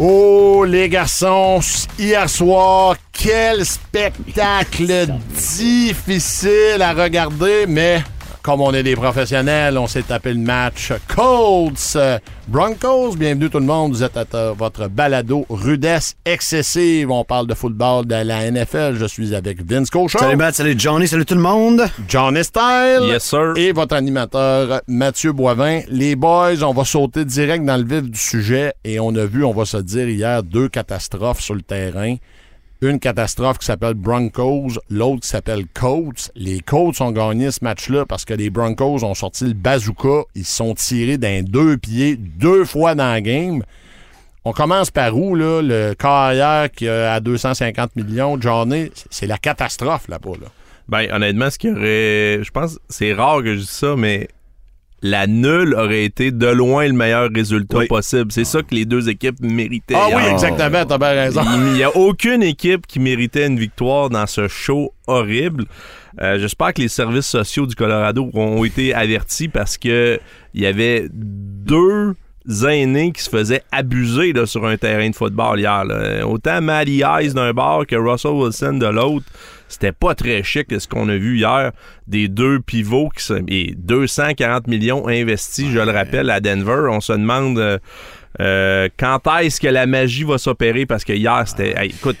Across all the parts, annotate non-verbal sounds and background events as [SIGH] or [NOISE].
Oh, les garçons, hier soir, quel spectacle difficile à regarder, mais comme on est des professionnels, on s'est tapé le match Colts euh, Broncos. Bienvenue tout le monde, vous êtes à votre balado rudesse excessive. On parle de football de la NFL. Je suis avec Vince Cochon, Salut Matt, salut Johnny, salut tout le monde. Johnny Style Yes, sir. et votre animateur Mathieu Boivin. Les boys, on va sauter direct dans le vif du sujet et on a vu, on va se dire hier, deux catastrophes sur le terrain. Une catastrophe qui s'appelle Broncos, l'autre qui s'appelle Colts. Les Colts ont gagné ce match-là parce que les Broncos ont sorti le bazooka. Ils sont tirés d'un deux pieds deux fois dans la game. On commence par où, là? Le carrière qui a à 250 millions, Johnny, c'est la catastrophe là-bas, là. Ben, honnêtement, ce qui aurait. Je pense c'est rare que je dise ça, mais la nulle aurait été de loin le meilleur résultat Oui. possible. C'est ça que les deux équipes méritaient. Ah oui, hier. exactement, t'as bien raison. Il n'y a aucune équipe qui méritait une victoire dans ce show horrible. Euh, J'espère que les services sociaux du Colorado ont été avertis parce que il y avait deux aînés qui se faisaient abuser là, sur un terrain de football hier. là. Autant Matty Ice d'un bord que Russell Wilson de l'autre. C'était pas très chic ce qu'on a vu hier. Des deux pivots qui sont et 240 millions investis, je le rappelle, à Denver. On se demande euh, euh, quand est-ce que la magie va s'opérer? Parce que hier c'était hey, écoute,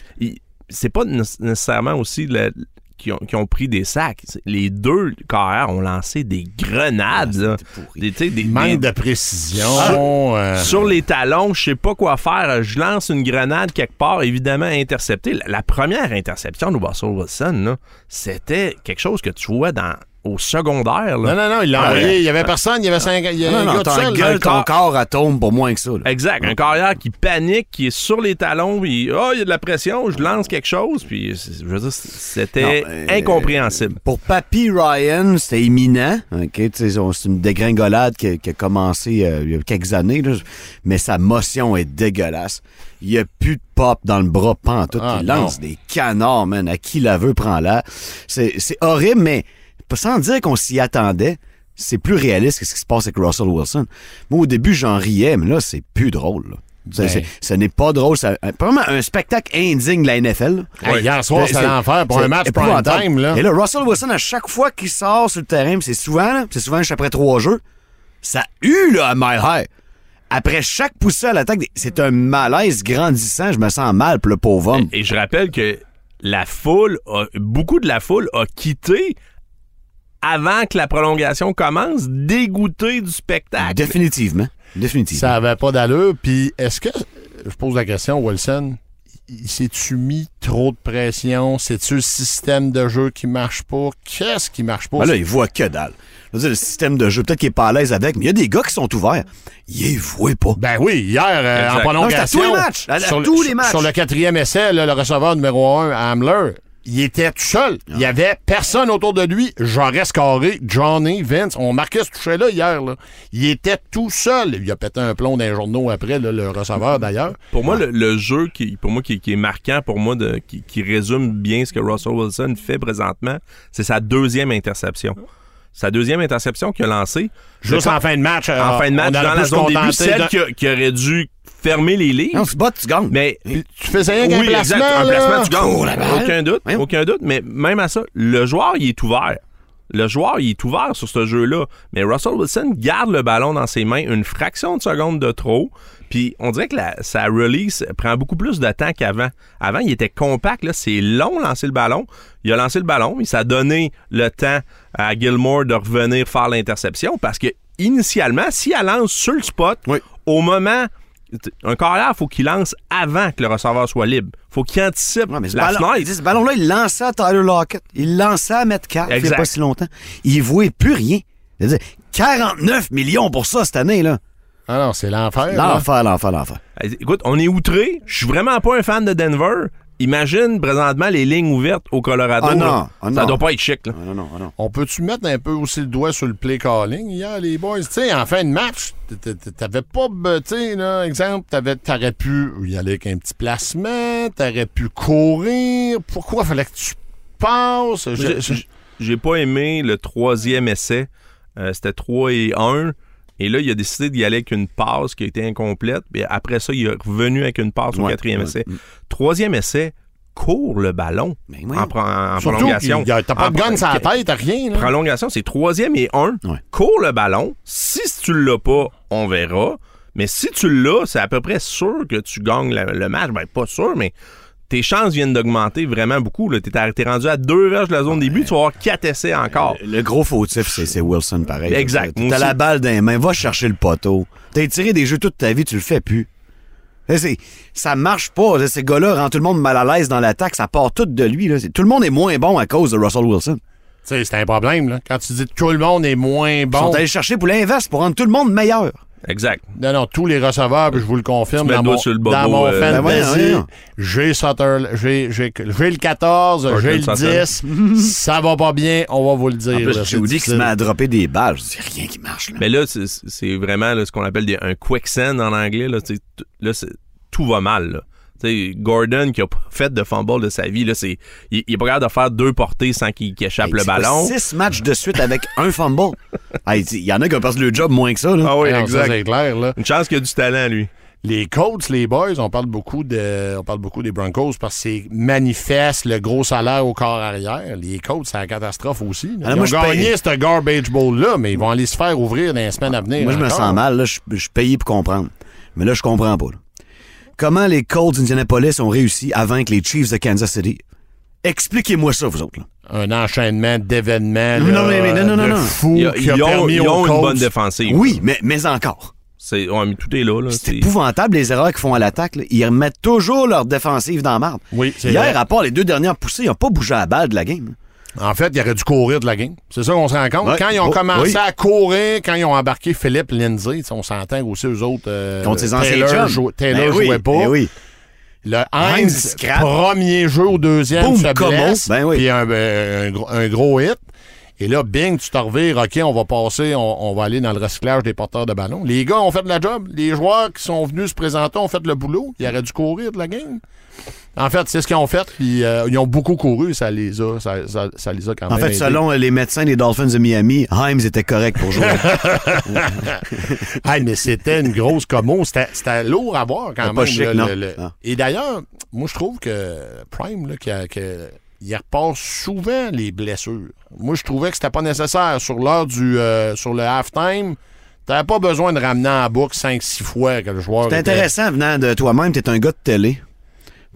c'est pas nécess- nécessairement aussi le- qui ont, qui ont pris des sacs. Les deux carrières ont lancé des grenades. là. Des, des- Manque des- de précision. euh, sur les talons, je sais pas quoi faire. Je lance une grenade quelque part, évidemment interceptée. La, la première interception de Russell Wilson, c'était quelque chose que tu vois dans au secondaire. là. Non, non, non, il l'a Ah, envoyé. Il y avait personne, il y avait cinq. Il y avait Non, un non, gars seul. t'engueules ton corps- corps atome pour moins que ça. là. Exact. Un carrière qui panique, qui est sur les talons, puis oh, il y a de la pression, je lance quelque chose, puis je veux dire, c'était euh, incompréhensible. Pour Papy Ryan, c'était imminent. C'est une dégringolade qui, a- qui a commencé euh, il y a quelques années, là, mais sa motion est dégueulasse. Il n'y a plus de pop dans le bras pantoute. Ah, il lance des canards, man. À qui la veut, prend-la. C'est c'est horrible, mais sans dire qu'on s'y attendait, c'est plus réaliste que ce qui se passe avec Russell Wilson. Moi, au début, j'en riais, mais là, c'est plus drôle. là. Ben. Ce n'est pas drôle. C'est vraiment un spectacle indigne de la NFL. Hey, Hier soir, c'était C'est- l'enfer pour un match prime time. Là. Et là, Russell Wilson, à chaque fois qu'il sort sur le terrain, pis c'est souvent, là, c'est souvent juste après trois jeux, ça hue là, à Mile High. Après chaque poussée à l'attaque, c'est un malaise grandissant. Je me sens mal pour le pauvre homme. Et je rappelle que la foule, a- beaucoup de la foule a quitté avant que la prolongation commence, dégoûté du spectacle. Définitivement. Définitivement. Ça avait pas d'allure. Puis, est-ce que. Je pose la question, Wilson. il- S'est-tu mis trop de pression? C'est-tu le système de jeu qui marche pas? Qu'est-ce qui marche pas? Ben là, il voit que dalle. Je veux dire, le système de jeu, peut-être qu'il est pas à l'aise avec, mais il y a des gars qui sont ouverts. Il les voit pas. Ben oui, hier, euh, en prolongation. Non, à tous les matchs. À- à sur, le- tous les sur- matchs. Sur le quatrième essai, là, le receveur numéro un, Hamler, il était tout seul. Ah. Il y avait personne autour de lui. J'aurais scoré. Johnny, Vince, on marquait ce toucher-là hier. Là. Il était tout seul. Il a pété un plomb les journaux après, là, le receveur [LAUGHS] d'ailleurs. Pour moi, le, le jeu qui, pour moi, qui, qui est marquant, pour moi, de, qui, qui résume bien ce que Russell Wilson fait présentement, c'est sa deuxième interception. Sa deuxième interception qu'il a lancée. Juste en fin de match. euh, en fin de match, dans la zone début, celle de- qui aurait dû fermer les lignes. Non, tu bats, tu gagnes. Mais Tu rien qu'un oui, placement. exact. Un placement, tu gagnes. La balle. Aucun doute. Voyons. Aucun doute. Mais même à ça, le joueur, il est ouvert. Le joueur, il est ouvert sur ce jeu-là. Mais Russell Wilson garde le ballon dans ses mains une fraction de seconde de trop. Puis on dirait que la- sa release prend beaucoup plus de temps qu'avant. Avant, il était compact. Là, c'est long lancer le ballon. Il a lancé le ballon, mais ça a donné le temps à Gilmore de revenir faire l'interception parce que initialement, si elle lance sur le spot, Oui. au moment un carrière, faut qu'il lance avant que le receveur soit libre. faut qu'il anticipe Ouais, mais ce la ballon- fenêtre. ce ballon-là, il lançait à Tyler Lockett. Il lançait à Metcalf il n'y a pas si longtemps. Il voit plus rien. Dire, 49 millions pour ça cette année, là. Ah non, c'est l'enfer. L'enfer, l'enfer, l'enfer. Écoute, on est outré. Je suis vraiment pas un fan de Denver. Imagine présentement les lignes ouvertes au Colorado. Ah non, ah Ça non. doit pas être chic. Là. Ah, non, non, ah, non. On peut-tu mettre un peu aussi le doigt sur le play calling? Hier, les boys? Tu sais, en fin de match, t'avais pas, tu sais, là, exemple, t'avais- t'aurais pu y aller avec un petit placement, t'aurais pu courir. Pourquoi fallait que tu passes? J'ai pas aimé le troisième essai. Euh, C'était 3 et 1. Et là, il a décidé d'y aller avec une passe qui a été incomplète. Puis après ça, il est revenu avec une passe au quatrième ouais. essai. Troisième essai, court le ballon Ben oui. en, pro- en Surtout, prolongation. t'as pas de gun sur la tête, t'as rien. Là. Prolongation, c'est troisième et un. Ouais. Cours le ballon. Si tu l'as pas, on verra. Mais si tu l'as, c'est à peu près sûr que tu gagnes la- le match. Ben, pas sûr, mais tes chances viennent d'augmenter vraiment beaucoup. Tu es, rendu à deux verges de la zone début, tu vas avoir quatre essais encore. Le, le gros fautif, c'est c'est Wilson, pareil. Exact. T'as la balle dans les mains, va chercher le poteau. T'as tiré des jeux toute ta vie, tu le fais plus. Ça marche pas. Ces gars-là rendent tout le monde mal à l'aise dans l'attaque. Ça part tout de lui. là. C'est- Tout le monde est moins bon à cause de Russell Wilson. C'est un problème, là. Quand tu dis que tout le monde est moins Ils bon. sont allés chercher pour l'inverse, pour rendre tout le monde meilleur. Exact. Non, non, tous les receveurs, puis je vous le confirme, dans le mon, sur le bobo, dans mon euh, fantasy, Ben j'ai le 14, Cortland j'ai le Sutton. 10, [LAUGHS] ça va pas bien, on va vous le dire. En plus, c'est je vous dis qu'il se met à dropper des balles. Je dis rien qui marche. Là. Mais là, c'est- c'est vraiment là, ce qu'on appelle des- un quicksand en anglais. Là, là c'est- tout va mal. Là. Tu sais, Gordon, qui a pas fait de fumble de sa vie, là, c'est, il, il est pas capable de faire deux portées sans qu'il qu'il échappe Hey, le ballon. Six matchs de suite avec [LAUGHS] un fumble. Hey, Il y en a qui ont perdu le job moins que ça. Là. Ah oui, exact. c'est clair, là. Une chance qu'il a du talent, lui. Les Colts, les boys, on parle beaucoup de, on parle beaucoup des Broncos parce que c'est manifeste le gros salaire au corps arrière. Les Colts, c'est la catastrophe aussi. là. Ah, Ils moi, ont je gagné paye- ce garbage bowl-là, mais ils vont aller se faire ouvrir dans les semaines à venir. Moi, je me sens mal. Là, je, je suis payé pour comprendre. Mais là, je comprends pas. là. Comment les Colts d'Indianapolis ont réussi à vaincre les Chiefs de Kansas City? Expliquez-moi ça, vous autres. là. Un enchaînement d'événements Non, mais- mais non, non, de non, non. fou Ils, qui a ils ont, permis ils aux ont une bonne défensive. Oui, mais, mais encore. C'est, ouais, tout est là. là. C'est C'est- épouvantable les erreurs qu'ils font à l'attaque. là. Ils remettent toujours leur défensive dans marde. Oui, c'est Hier, vrai. à part les deux dernières poussées, ils n'ont pas bougé à la balle de la game. En fait, il aurait dû courir de la game. C'est ça qu'on se rend compte. Ouais. Quand ils ont Oh, commencé oui. à courir, quand ils ont embarqué Philippe Lindsay, on s'entend aussi eux autres. euh, Contre ses anciens Taylor, jou- Taylor Ben oui, jouait pas. ben oui. Le Heinz premier jeu au deuxième, Boum, se blesse. Ben oui. puis un, euh, un gros- un gros hit. Et là, bing, tu te revires, OK, on va passer, on, on va aller dans le recyclage des porteurs de ballon. Les gars ont fait de la job. Les joueurs qui sont venus se présenter ont fait le boulot. Ils auraient dû courir de la game. En fait, c'est ce qu'ils ont fait, puis euh, ils ont beaucoup couru, ça les a, ça, ça- ça les a quand En même fait, aidés. selon les médecins des Dolphins de Miami, Himes était correct pour jouer. [LAUGHS] Hey, mais c'était une grosse commo. C'était c'était lourd à voir quand C'était même. pas chic, là, non. le- le- Non. Et d'ailleurs, moi, je trouve que Prime, là, qui a- que- il repasse souvent les blessures. Moi, je trouvais que c'était pas nécessaire. Sur l'heure du euh, sur le halftime, t'avais pas besoin de ramener en boucle 5-6 fois que le joueur. C'est était- intéressant venant de toi-même, t'es un gars de télé.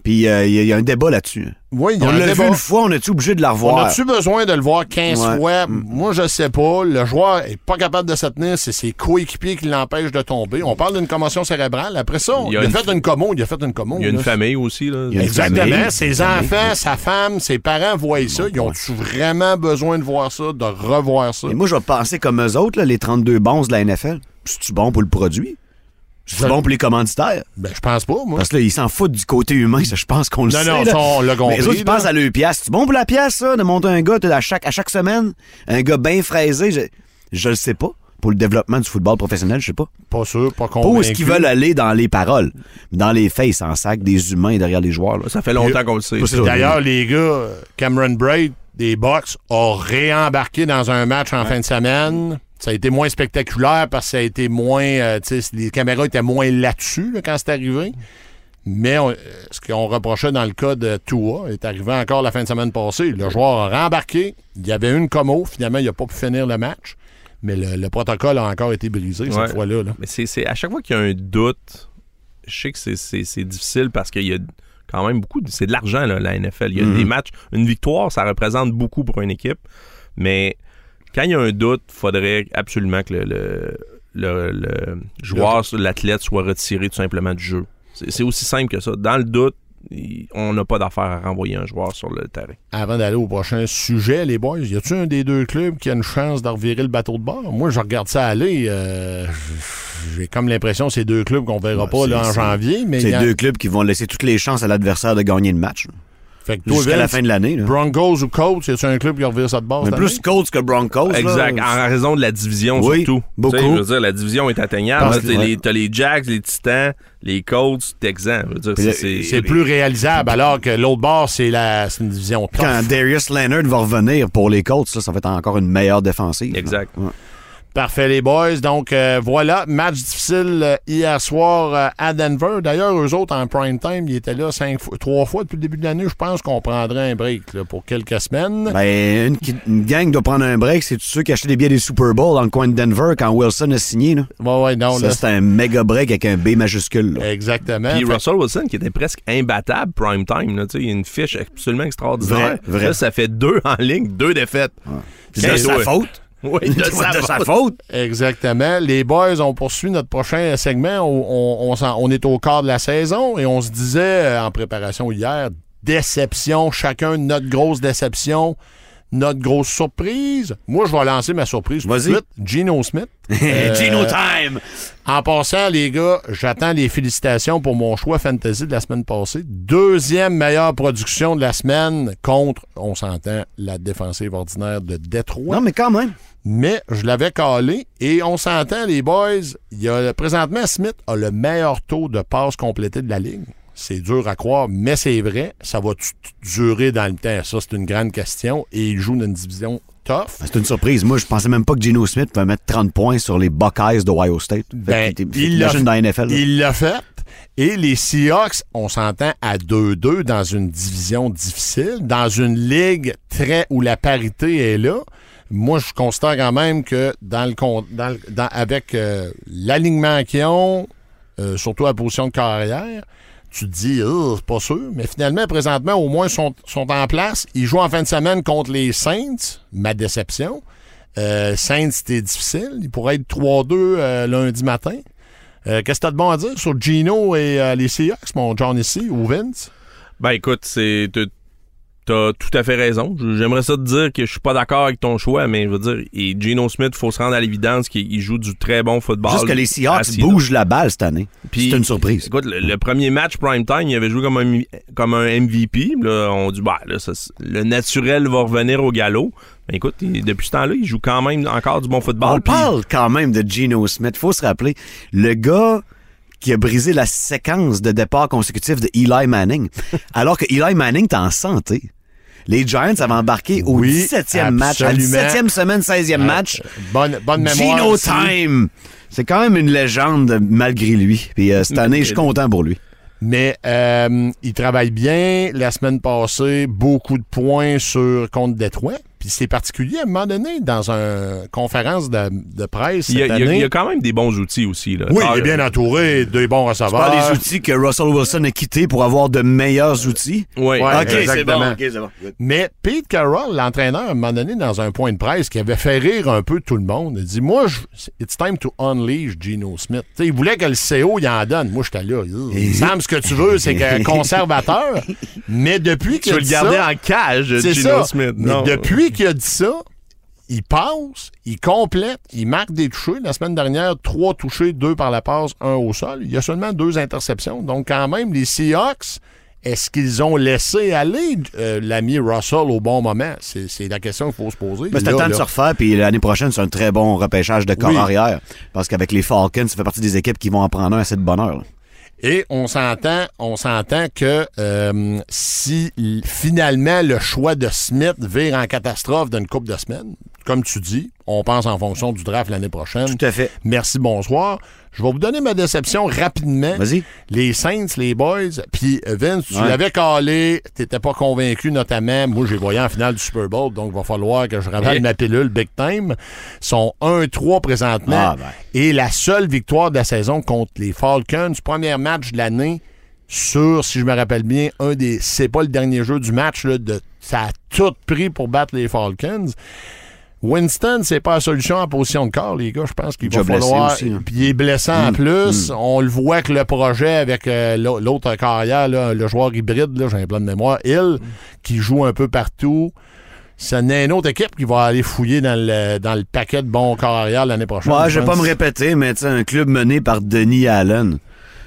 Puis euh, il y, a- il y a un débat là-dessus. Oui, il y a On l'a vu une fois, on est-tu obligé de la On revoir? a-tu besoin de le voir 15 Ouais. fois? Mm. Moi, je sais pas. Le joueur est pas capable de se tenir. C'est ses coéquipiers qui l'empêchent de tomber. On parle d'une commotion cérébrale. Après ça, Il a, une- fait une commo. Il a fait une commo. Il y a une là. famille aussi. Là. Il y a une Exactement. famille. Ses Une famille. enfants, sa femme, ses parents voient ça. Ils ont-tu vraiment besoin de voir ça, de revoir ça? Et moi, je vais penser comme eux autres, là, les 32 bons de la NFL. C'est-tu bon pour le produit? C'est bon pour les commanditaires? Ben, je pense pas, moi. Parce que là, ils s'en foutent du côté humain, ça, je pense qu'on le Non, sait. non, là. ça, on l'a compris, Mais les autres, ils pensent à leur pièce. C'est bon pour la pièce, ça, de monter un gars à chaque, à chaque semaine? Un gars bien fraisé? Je, je le sais pas. Pour le développement du football professionnel, je sais pas. Pas sûr, pas convaincu. où est-ce qu'ils veulent aller dans les paroles. Dans les faits, ils s'en sac des humains derrière les joueurs. Là. Ça fait longtemps qu'on le sait. D'ailleurs, les gars, Cameron Braid des Bucks a réembarqué dans un match en fin de semaine. Ça a été moins spectaculaire parce que ça a été moins. euh, les caméras étaient moins là-dessus là, quand c'est arrivé. Mais on- euh, ce qu'on reprochait dans le cas de Tua est arrivé encore la fin de semaine passée. Le joueur a rembarqué. Il y avait une commo. Finalement, il n'a pas pu finir le match. Mais le, le protocole a encore été brisé Ouais. cette fois-là. là. Mais c'est, à chaque fois qu'il y a un doute, je sais que c'est, difficile parce qu'il y a quand même beaucoup. c'est de l'argent, la NFL. Il y a Mhm. des matchs. Une victoire, ça représente beaucoup pour une équipe. Mais quand il y a un doute, il faudrait absolument que le, le, le- le joueur, l'athlète soit retiré tout simplement du jeu. C'est, aussi simple que ça. Dans le doute, on n'a pas d'affaire à renvoyer un joueur sur le terrain. Avant d'aller au prochain sujet, les boys, y a-tu un des deux clubs qui a une chance de revirer le bateau de bord? Moi, je regarde ça aller. euh, J'ai comme l'impression que c'est deux clubs qu'on verra Ouais, pas là, en janvier. Mais C'est a- deux clubs qui vont laisser toutes les chances à l'adversaire de gagner le match. Fait que Jusqu'à la fin de l'année. là. Broncos ou Colts, y a-tu un club qui revire ça de bord? Mais cette plus année? Colts que Broncos. là. Exact. En raison de la division Oui, surtout. beaucoup. Tu sais, Je veux dire, la division est atteignable. Parce Là, que- t'as ouais. les- T'as les Jacks, les Titans, les Colts, Texans. Je veux dire, c'est- c'est C'est plus réalisable, alors que l'autre bord, c'est la- c'est une division tough. Quand Darius Leonard va revenir pour les Colts, là, ça va être encore une meilleure défensive. là. Exact. Ouais. Parfait, les boys. Donc, euh, voilà, match difficile euh, hier soir euh, à Denver. D'ailleurs, eux autres, en prime time, ils étaient là cinq fois, trois fois depuis le début de l'année. Je pense qu'on prendrait un break là, pour quelques semaines. Ben, une, gang doit prendre un break. C'est tous ceux qui achetaient des billets des Super Bowl dans le coin de Denver quand Wilson a signé. Là. ouais, ouais, non, ça, là, c'est un méga break avec un B majuscule. là. exactement. Puis Fait- Russell Wilson qui était presque imbattable prime time. Là, tu sais, il a une fiche absolument extraordinaire. Vrai, vrai. Là, ça fait deux en ligne, deux défaites. De sa faute. [LAUGHS] Oui, de sa de sa faute. Exactement. Les boys, on poursuit notre prochain segment. On, on- on s'en- on est au quart de la saison et on se disait euh, en préparation hier, déception, chacun notre grosse déception, notre grosse surprise. Moi, je vais lancer ma surprise tout de Vas-y. suite. Gino Smith. [LAUGHS] Euh, Gino Time. En passant, les gars, j'attends les félicitations pour mon choix fantasy de la semaine passée. Deuxième meilleure production de la semaine contre, on s'entend, la défensive ordinaire de Détroit. Non, mais quand même. Mais je l'avais calé et on s'entend, les boys. Il y a, présentement, Smith a le meilleur taux de passes complétées de la ligne. C'est dur à croire, mais c'est vrai. Ça va durer dans le temps? Ça, c'est une grande question. Et il joue dans une division tough. C'est une surprise. Moi, je pensais même pas que Gino Smith pouvait mettre 30 points sur les Buckeyes d'Ohio State. Ben, il l'a imagine dans la NFL. là. Il l'a fait. Et les Seahawks, on s'entend à 2-2 dans une division difficile, dans une ligue très où la parité est là. Moi, je constate quand même que dans le dans avec euh, l'alignement qu'ils ont, euh, surtout à la position de carrière, tu te dis, Oh, c'est pas sûr. Mais finalement, présentement, au moins, sont, sont en place. Ils jouent en fin de semaine contre les Saints. Ma déception. Euh, Saints, c'était difficile. Ils pourraient être 3-2 euh, lundi matin. Qu'est-ce que tu as de bon à dire sur Gino et les Seahawks, mon John ici, ou Vince? Ben écoute, c'est t'as- tout à fait raison. J'aimerais ça te dire que je suis pas d'accord avec ton choix, mais je veux dire, et Geno Smith, faut se rendre à l'évidence qu'il il joue du très bon football. Juste que les Seahawks bougent la balle cette année. C'est une surprise. Écoute, le, le premier match prime time, il avait joué comme un, comme un MVP. Là, on dit, bah, là, ça, le naturel va revenir au galop. Mais écoute, il- depuis ce temps-là, il joue quand même encore du bon football. On parle quand même de Geno Smith. Faut se rappeler, le gars qui a brisé la séquence de départ consécutif de Eli Manning, [LAUGHS] alors que Eli Manning est en santé. Les Giants avaient embarqué au Oui, 17e match, à la absolument. 17e semaine, 16e match. Bonne, bonne mémoire. Time! C'est quand même une légende malgré lui. Puis euh, cette année, je suis content pour lui. Mais euh, il travaille bien. La semaine passée, beaucoup de points sur contre Détroit. Puis c'est particulier à un moment donné, dans une conférence de, de presse Il y, a, cette il y a- année. il y a quand même des bons outils aussi. Là. Oui, Ah, il est bien entouré, des bons C'est receveurs. pas les outils que Russell Wilson a quittés pour avoir de meilleurs outils? Oui. Ouais, ok, c'est exactement. bon. ok, c'est bon. Mais Pete Carroll, l'entraîneur, à un moment donné, dans un point de presse, qui avait fait rire un peu tout le monde, il dit Moi, je- it's time to unleash Geno Smith. Tu il voulait que le CO il en donne. Moi, j'étais là. Il me semble ce que tu veux, c'est qu'un [LAUGHS] conservateur. Mais depuis Tu qu'il veux le garder en cage, c'est Geno ça. Smith. Mais Non. depuis qu'il a dit ça, il passe, il complète, il marque des touchés. La semaine dernière, trois touchés, deux par la passe, un au sol. Il y a seulement deux interceptions. Donc, quand même, les Seahawks, est-ce qu'ils ont laissé aller euh, l'ami Russell au bon moment? C'est c'est la question qu'il faut se poser. Mais c'est le temps de se refaire, puis l'année prochaine, c'est un très bon repêchage de corps Oui. arrière. Parce qu'avec les Falcons, ça fait partie des équipes qui vont en prendre un assez de bonheur. là. Et on s'entend, on s'entend que euh, si finalement le choix de Smith vire en catastrophe d'une coupe de semaines, comme tu dis, on pense en fonction du draft l'année prochaine. Tout à fait. Merci, bonsoir. Je vais vous donner ma déception rapidement. Vas-y. Les Saints, les Boys, puis euh, Vince, tu Ouais. l'avais calé, t'étais pas convaincu notamment. Moi, j'ai voyé en finale du Super Bowl, donc il va falloir que je ravale Eh. ma pilule big time. Ils sont 1-3 présentement. Ah, ben. Et la seule victoire de la saison contre les Falcons, premier match de l'année sur, si je me rappelle bien, un des. C'est pas le dernier jeu du match, là, de, ça a tout pris pour battre les Falcons. Winston, c'est pas la solution en position de corps, les gars. Je pense qu'il va falloir. aussi, hein. Puis il est blessant en Mm, plus. On le voit que le projet avec euh, l'au- l'autre carrière, là, le joueur hybride, là, j'ai un plan de mémoire, Hill, qui joue un peu partout. C'est une autre équipe qui va aller fouiller dans le, dans le paquet de bons carrières l'année prochaine. Ouais, je vais pas me répéter, mais un club mené par Denis Allen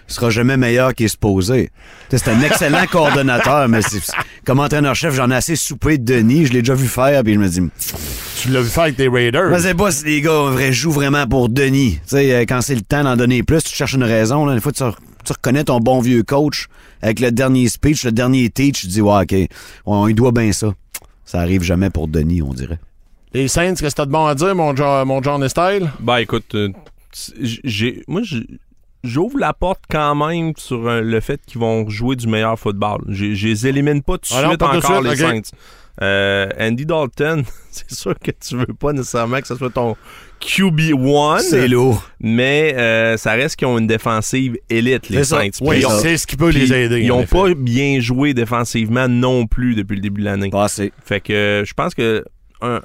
sera jamais meilleur qu'il. Tu sais, C'est un excellent [LAUGHS] coordonnateur, mais comme entraîneur-chef, j'en ai assez soupé de Denis, je l'ai déjà vu faire, puis je me dis, Tu l'as vu faire avec tes Raiders. je sais pas si les gars vrai, jouent vraiment pour Denis. Tu sais, euh, quand c'est le temps d'en donner plus, tu cherches une raison. Là, une fois que tu, tu reconnais ton bon vieux coach avec le dernier speech, le dernier teach, tu dis, ouais, OK, on, il doit bien ça. Ça arrive jamais pour Denis, on dirait. Les Saints, qu'est-ce que t'as de bon à dire, mon, Jo- mon John Style? Ben écoute, euh, j'ai moi j'ai- j'ouvre la porte quand même sur euh, le fait qu'ils vont jouer du meilleur football. Je les élimine pas tout de Ah suite tout encore les. Saints. Euh, Andy Dalton, [LAUGHS] c'est sûr que tu veux pas nécessairement que ce soit ton QB1, C'est lourd. mais euh, ça reste qu'ils ont une défensive élite, les. Saints. Oui, c'est ce qui peut les aider. Ils en ont effet. pas bien joué défensivement non plus depuis le début de l'année. Fait que je pense que un,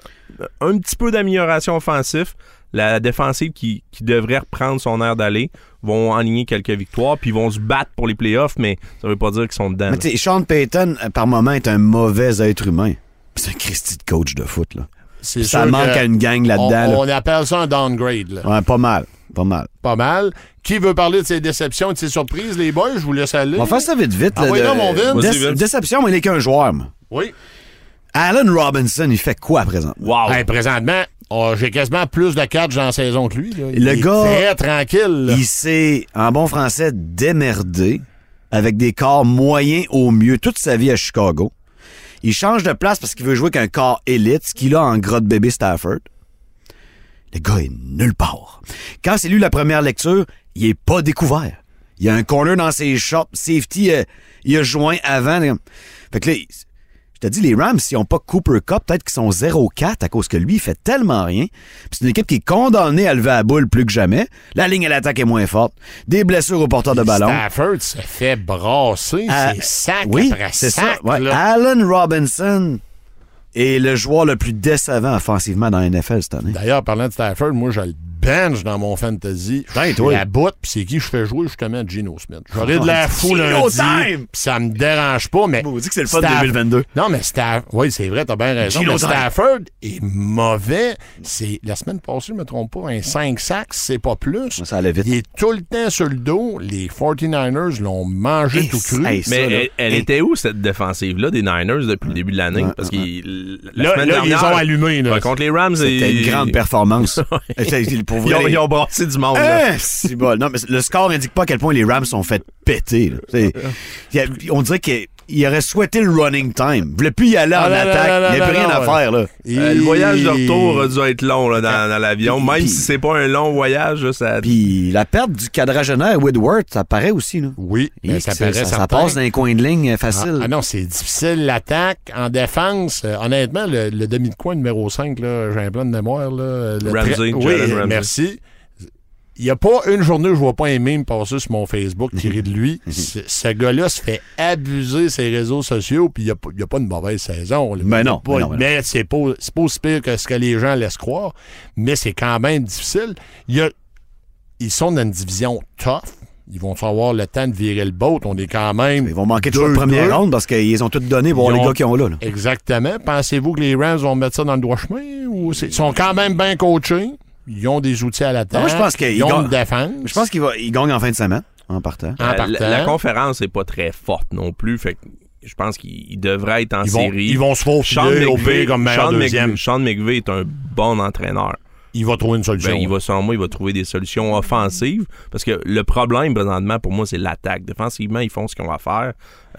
un petit peu d'amélioration offensive, la défensive qui, qui devrait reprendre son air d'aller, vont aligner quelques victoires, puis ils vont se battre pour les playoffs, mais ça veut pas dire qu'ils sont dedans. Mais là. tu sais, Sean Payton, euh, par moment, est un mauvais être humain. C'est un Christy de coach de foot, là. C'est Ça manque que à une gang on, là-dedans. on appelle ça un downgrade. là. Ouais, pas mal. Pas mal. Pas mal. Qui veut parler de ses déceptions et de ses surprises, les boys? Je vous laisse aller. On va faire ça vite, vite. Ah là, oui, de- non, mon Vin. Vas-y, Dé- Vince. déception, mais il n'est qu'un joueur, moi. Oui. Allen Robinson, il fait quoi à présent? Wow! Hey, présentement, oh, j'ai quasiment plus de catch dans la saison que lui. là. Il Le est gars- très tranquille. là. Il s'est, en bon français, démerdé avec des corps moyens au mieux toute sa vie à Chicago. Il change de place parce qu'il veut jouer avec un corps élite, ce qu'il a en gros de bébé Stafford. Le gars est nulle part. Quand c'est lu la première lecture, il est pas découvert. Il y a un corner dans ses shops. Safety, euh, il a joint avant. Fait que là, il- je te dis, les Rams, s'ils n'ont pas Cooper Cup, peut-être qu'ils sont 0-4 à cause que lui, il fait tellement rien. Puis c'est une équipe qui est condamnée à lever la boule plus que jamais. La ligne à l'attaque est moins forte. Des blessures au porteur de ballon. Stafford se fait brasser. Ah, c'est sac oui, après c'est sac. ça. Ouais. Allen Robinson est le joueur le plus décevant offensivement dans la NFL cette année. D'ailleurs, parlant de Stafford, moi, je le bench dans mon fantasy. Ben, Je toi. la botte, puis c'est qui je fais jouer justement Gino Smith. J'aurais de la fou Gino lundi, time! puis ça me dérange pas, mais... On dit que c'est le fun de Staff- 2022. Non, mais Stafford... Oui, c'est vrai, t'as bien raison. Gino mais time. Stafford est mauvais. C'est La semaine passée, je me trompe pas, un 5 sacs, c'est pas plus. Ça allait vite. Il est tout le temps sur le dos. Les 49ers l'ont mangé tout cru. hey, Mais elle, était où cette défensive-là des Niners depuis le début de l'année? Ouais, Parce que la Là, semaine là, ils les dernière, ont allumés. Là. contre les Rams, C'était ils- une grande performance. [LAUGHS] Pour Ils ont, vrai, ils ont brassé du monde. là. Hein, c'est bon. Non, mais le score n'indique pas à quel point les Rams sont fait péter. là. A- on dirait qu'il il aurait souhaité le running time. Il voulait plus y aller Ah, en attaque. il n'y non, a plus rien à ouais. faire. Là. Euh, le voyage de retour a dû être long là, dans, dans l'avion. Même puis- si c'est pas un long voyage, ça. Puis la perte du quadragénaire Woodward, ça paraît aussi. Là. Oui, Et mais ça paraît passe dans les coins de ligne euh, Ah, facile. ah non, c'est difficile. L'attaque en défense, euh, honnêtement, le, le demi de coin numéro 5, là, j'ai un plan de mémoire. Là, le Ramsey, oui, Ramsey. merci. Il n'y a pas une journée où je vois pas un meme passer sur mon Facebook tiré de lui. [LAUGHS] Ce, gars-là se fait abuser ses réseaux sociaux, puis il n'y a, a pas une mauvaise saison. là. Ben non, pas- ben non, ben non. mais c'est pas, c'est pas aussi pire que ce que les gens laissent croire, mais c'est quand même difficile. Il a- ils sont dans une division tough. Ils vont avoir le temps de virer le boat. On est quand même. Ils vont manquer de de deux, première ronde parce qu'ils ont tout donné pour les ont- gars qui ont là. là. Exactement. Pensez-vous que les Rams vont mettre ça dans le droit chemin? Ou c'est- ils sont quand même bien coachés? Ils ont des outils à l'attaque. moi, je pense qu'ils Ils ont gagnent- une défense. Je pense qu'ils va- ils gagnent en fin de semaine, en partant. en partant. la, la conférence n'est pas très forte non plus. Fait que je pense qu'il devrait être en ils, vont, série. ils vont se Sean faufiler au McVay, pire comme meilleur Sean deuxième. McVay- Sean McVay est un bon entraîneur. Il va trouver une solution. Ben, il va, selon moi, il va trouver des solutions offensives. Parce que le problème, présentement, pour moi, c'est l'attaque. Défensivement, ils font ce qu'ils ont à faire.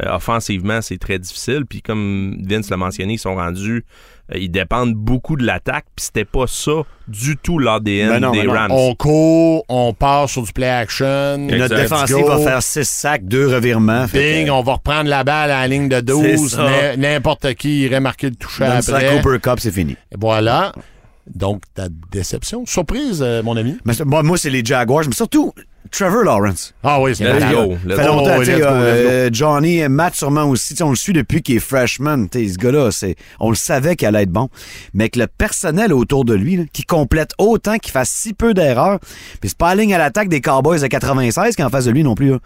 Euh, offensivement, c'est très difficile. Puis comme Vince l'a mentionné, ils sont rendus... euh, ils dépendent beaucoup de l'attaque. Puis c'était pas ça du tout l'ADN Ben des ben. Rams. On court, on part sur du play action. Exact. Notre défensive va faire 6 sacs, 2 revirements. Bing, que, on va reprendre la balle à la ligne de 12. C'est ça. N'im- N'importe qui irait marquer le toucher après. Cooper Cup, c'est fini. Et voilà. Donc, ta déception. Surprise, euh, mon ami. Mais moi, moi, c'est les Jaguars. Mais surtout, Trevor Lawrence. Ah oui, c'est Let's go. Let's Ça fait go. longtemps, Oh, sais, let's go, euh, Johnny, Matt sûrement aussi, on le suit depuis qu'il est freshman. Tu sais, ce gars-là, c'est, on le savait qu'il allait être bon. Mais que le personnel autour de lui, là, qui complète autant, qu'il fasse si peu d'erreurs, puis c'est pas la ligne à l'attaque des Cowboys de 96 qui est en face de lui non plus. là.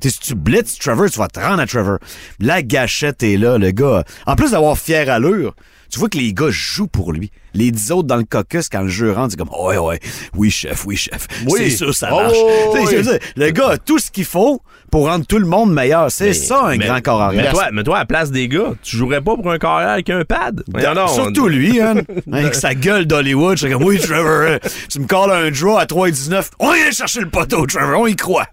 Tu sais, si tu blitzes Trevor, tu vas te rendre à Trevor. La gâchette est là, le gars. En plus d'avoir fière allure, tu vois que les gars jouent pour lui. Les dix autres dans le caucus, quand le jeu rentre, c'est comme Ouais, ouais, oui, chef, oui, chef. Oui. C'est sûr, ça Oh, marche. Oui. dire, le gars a tout ce qu'il faut pour rendre tout le monde meilleur. C'est ça, un Mais- grand corps arrière. Mais toi, mais toi, à la place des gars, tu jouerais pas pour un carrière avec un pad? Voyons donc. Surtout lui, hein, avec sa gueule d'Hollywood. Je suis comme, oui, Trevor, hein, tu me colles un draw à 3,19. On vient chercher le poteau, Trevor, on y croit.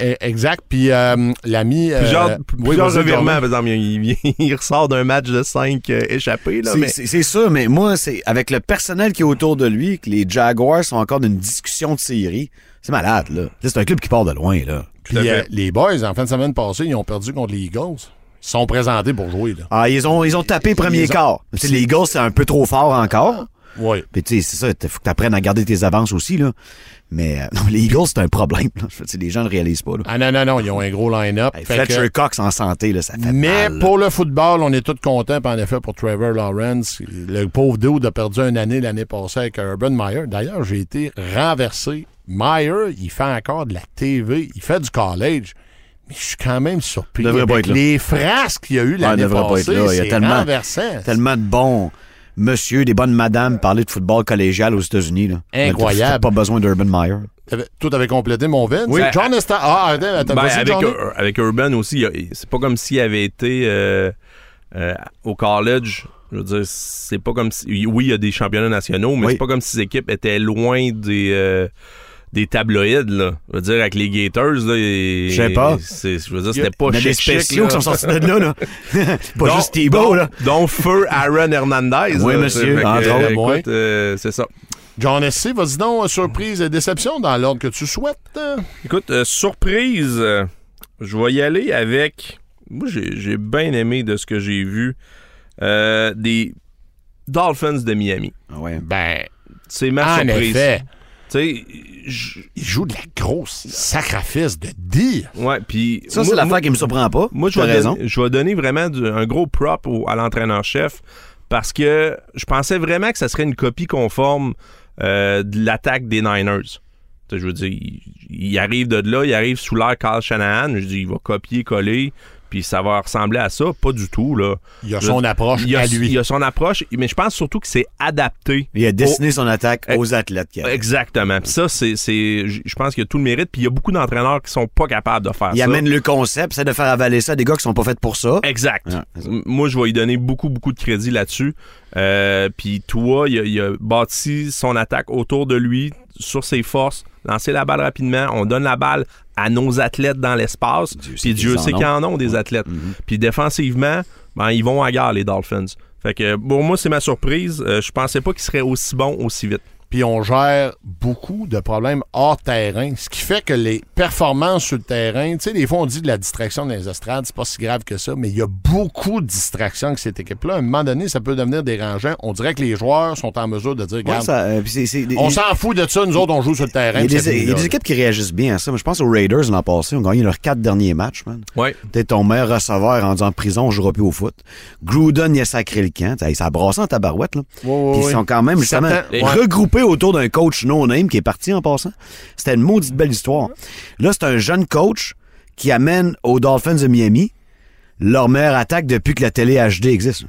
Eh, exact. Puis euh, l'ami. euh, Plusieurs, oui, plusieurs vas-y, revirements, Jordan. par exemple. Il, il- il ressort d'un match de 5 échappés. Là, C'est- mais... Ça, mais moi, c'est avec le personnel qui est autour de lui, que les Jaguars sont encore dans une discussion de série. C'est malade, là. C'est un club qui part de loin, là. Puis euh, les boys, en fin de semaine passée, ils ont perdu contre les Eagles. Ils sont présentés pour jouer. Là. Ah, ils ont, ils ont tapé premier Ils ont- quart. Les Eagles, c'est un peu trop fort encore. Oui. Puis tu sais, c'est ça, il faut que tu apprennes à garder tes avances aussi, là. Mais euh, [LAUGHS] non, les Eagles, c'est un problème. Là. Les gens ne réalisent pas. Là. Ah non, non, non, ils ont un gros line-up. Hey, Fletcher que- Cox en santé, là, ça fait mais mal. pour le football, on est tous contents, en effet, pour Trevor Lawrence. Le pauvre dude a perdu une année l'année passée avec Urban Meyer. D'ailleurs, j'ai été renversé. Meyer, il fait encore de la TV, il fait du college. Mais je suis quand même surpris. Il devrait pas Avec être là. les frasques qu'il y a eu Ouais, l'année être passée, c'est tellement- renversant. Tellement de bons monsieur, des bonnes madames parler de football collégial aux États-Unis. Là. Incroyable. T'as pas besoin d'Urban Meyer. T'avais- Toi, t'avais complété mon vin. Oui. John Estar. Ah, attends, attends, Ben, vas-y, avec, avec Urban aussi, c'est pas comme s'il avait été euh, euh, au college. Je veux dire, c'est pas comme si. Oui, il y a des championnats nationaux, mais Oui. c'est pas comme si ses équipes étaient loin des. euh, des tabloïds, là. Je veux dire, avec les Gators, là. Je sais pas. c'est- Je veux dire, c'était pas des chic, chic, spéciaux qui sont sortis de là. là. [LAUGHS] pas Donc- juste Thibault, là. Donc, feu Aaron Hernandez. Oui, là. monsieur, entre euh, euh, c'est ça. John SC, vas-y donc, surprise et déception dans l'ordre que tu souhaites. hein? Écoute, euh, surprise, euh, je vais y aller avec. Moi, j'ai j'ai bien aimé de ce que j'ai vu euh, des Dolphins de Miami. Ah ouais. Ben, C'est ma en surprise. effet, Tu sais, il joue de la grosse sacrifice de dire. ouais, puis. Ça, c'est l'affaire qui me surprend pas. Moi, je vais, raison. donner, je vais donner vraiment du- un gros prop au- à l'entraîneur-chef parce que je pensais vraiment que ça serait une copie conforme euh, de l'attaque des Niners. Je veux dire, il, il arrive de là, il arrive sous l'air Carl Shanahan. Je dis, il va copier-coller, puis ça va ressembler à ça. Pas du tout, là. Il a son approche il a, à lui. Il a son approche, mais je pense surtout que c'est adapté. Il a dessiné son attaque aux athlètes. y. Exactement. Puis ça, c'est, c'est- je pense qu'il y a tout le mérite. Puis il y a beaucoup d'entraîneurs qui sont pas capables de faire Il ça. amène le concept, c'est de faire avaler ça à des gars qui sont pas faits pour ça. Exact. Ça. Moi, je vais lui donner beaucoup, beaucoup de crédit là-dessus. Euh, Puis toi, il a, il a bâti son attaque autour de lui, sur ses forces, lancer la balle rapidement. On donne la balle à nos athlètes dans l'espace. Puis Dieu sait qu'ils en ont des athlètes. Puis défensivement, ben, ils vont à gare, les Dolphins. Fait que pour moi, c'est ma surprise. Euh, je pensais pas qu'ils seraient aussi bons aussi vite. Puis on gère beaucoup de problèmes hors terrain, ce qui fait que les performances sur le terrain, tu sais, des fois on dit de la distraction dans les estrades, c'est pas si grave que ça, mais il y a beaucoup de distractions avec cette équipe-là. À un moment donné, ça peut devenir dérangeant. On dirait que les joueurs sont en mesure de dire, regarde, euh, on s'en fout de ça, nous autres, on joue sur le terrain. Il y a des, y a équipes qui réagissent bien à ça. Moi, je pense aux Raiders l'an passé. Ils ont gagné leurs quatre derniers matchs, man. Ouais. Peut-être ton meilleur receveur rendu en prison, on jouera plus au foot. Gruden, il a sacré le camp. Ça a brassé en tabarouette, là. Ouais, ouais, Puis ils sont quand même justement Certains- autour d'un coach no-name qui est parti en passant. C'était une maudite belle histoire. Là, c'est un jeune coach qui amène aux Dolphins de Miami leur meilleure attaque depuis que la télé HD existe.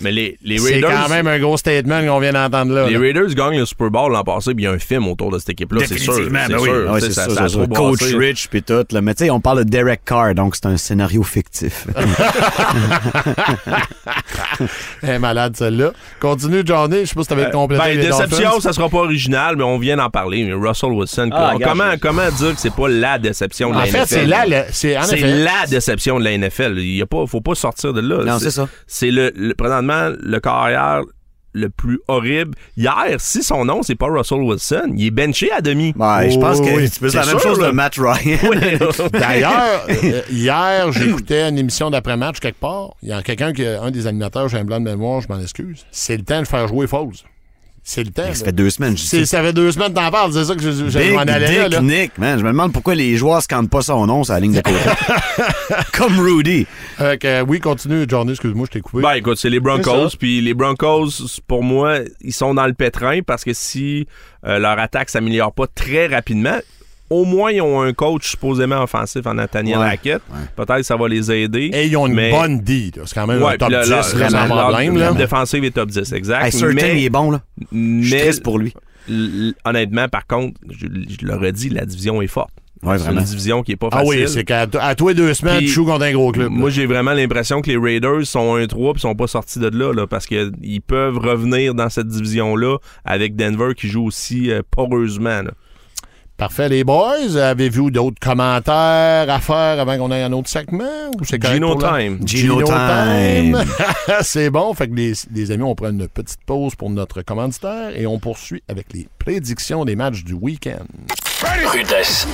Mais les, les C'est Raiders. quand même un gros statement qu'on vient d'entendre là. Les là. Raiders gagnent le Super Bowl l'an passé, puis il y a un film autour de cette équipe-là, c'est sûr. Définitivement, C'est oui. sûr. Ouais, c'est ça- c'est. Coach. Rich puis tout. Là. Mais tu sais, on parle de Derek Carr, donc c'est un scénario fictif. [LAUGHS] Elle est malade, celle-là. Continue, Johnny. Je sais pas si t'avais complété Ben, les déception, Dolphins. ça sera pas original, mais on vient d'en parler. Mais Russell Wilson, Ah, comment, dire que c'est pas la déception de En la fait, NFL? c'est le- c'est en C'est effet. la déception de la NFL. Il y a pas, faut pas sortir de là. Non, c'est ça. C'est le, le- présentement le carrière le plus horrible. Hier, si son nom c'est pas Russell Wilson, il est benché à demi. Ouais, je pense Oh, que oui. tu peux dire la C'est même sûr, chose là. de Matt Ryan. [LAUGHS] D'ailleurs, [LAUGHS] euh, hier, j'écoutais une émission d'après-match quelque part. Il y a quelqu'un qui, un des animateurs, j'ai un blanc de mémoire, je m'en excuse. C'est le temps de faire jouer Foles. C'est le temps. Ben, Ça fait deux semaines, je ça. Fait deux semaines que t'en parles, c'est ça que je, m'en allais là. Dick là. Nick, man. Je me demande pourquoi les joueurs scandent pas son nom sur la ligne de côté. [LAUGHS] Comme Rudy. Que, euh, oui, continue, Johnny, excuse-moi, je t'ai coupé. Ben écoute, c'est les Broncos. Puis les Broncos, pour moi, ils sont dans le pétrin parce que si euh, leur attaque s'améliore pas très rapidement, au moins ils ont un coach supposément offensif en Nathaniel Ouais, Hackett. Peut-être que ça va les aider. Et ils ont une mais- bonne D. C'est quand même Ouais, un top puis 10, la- là, la- sans la- problème. la là. défensive est top 10, exact. Hey, Certain, mais, il est bon, là. Je suis mais triste pour lui. honnêtement, par contre, je, je l'aurais dit, la division est forte. Ouais, C'est vraiment. une division qui est pas Ah facile. oui, c'est qu'à à toi deux semaines, Puis, tu joues contre un gros club. Moi, j'ai vraiment l'impression que les Raiders sont 1-3 puis sont pas sortis de là, là parce qu'ils peuvent revenir dans cette division-là avec Denver qui joue aussi euh, poreusement. là. Parfait, les boys. Avez-vous d'autres commentaires à faire avant qu'on ait un autre segment? Ou c'est Gino pour la- time. Gino time. [LAUGHS] c'est bon. Fait que les, les amis, on prend une petite pause pour notre commanditaire et on poursuit avec les prédictions des matchs du week-end. Rudesse.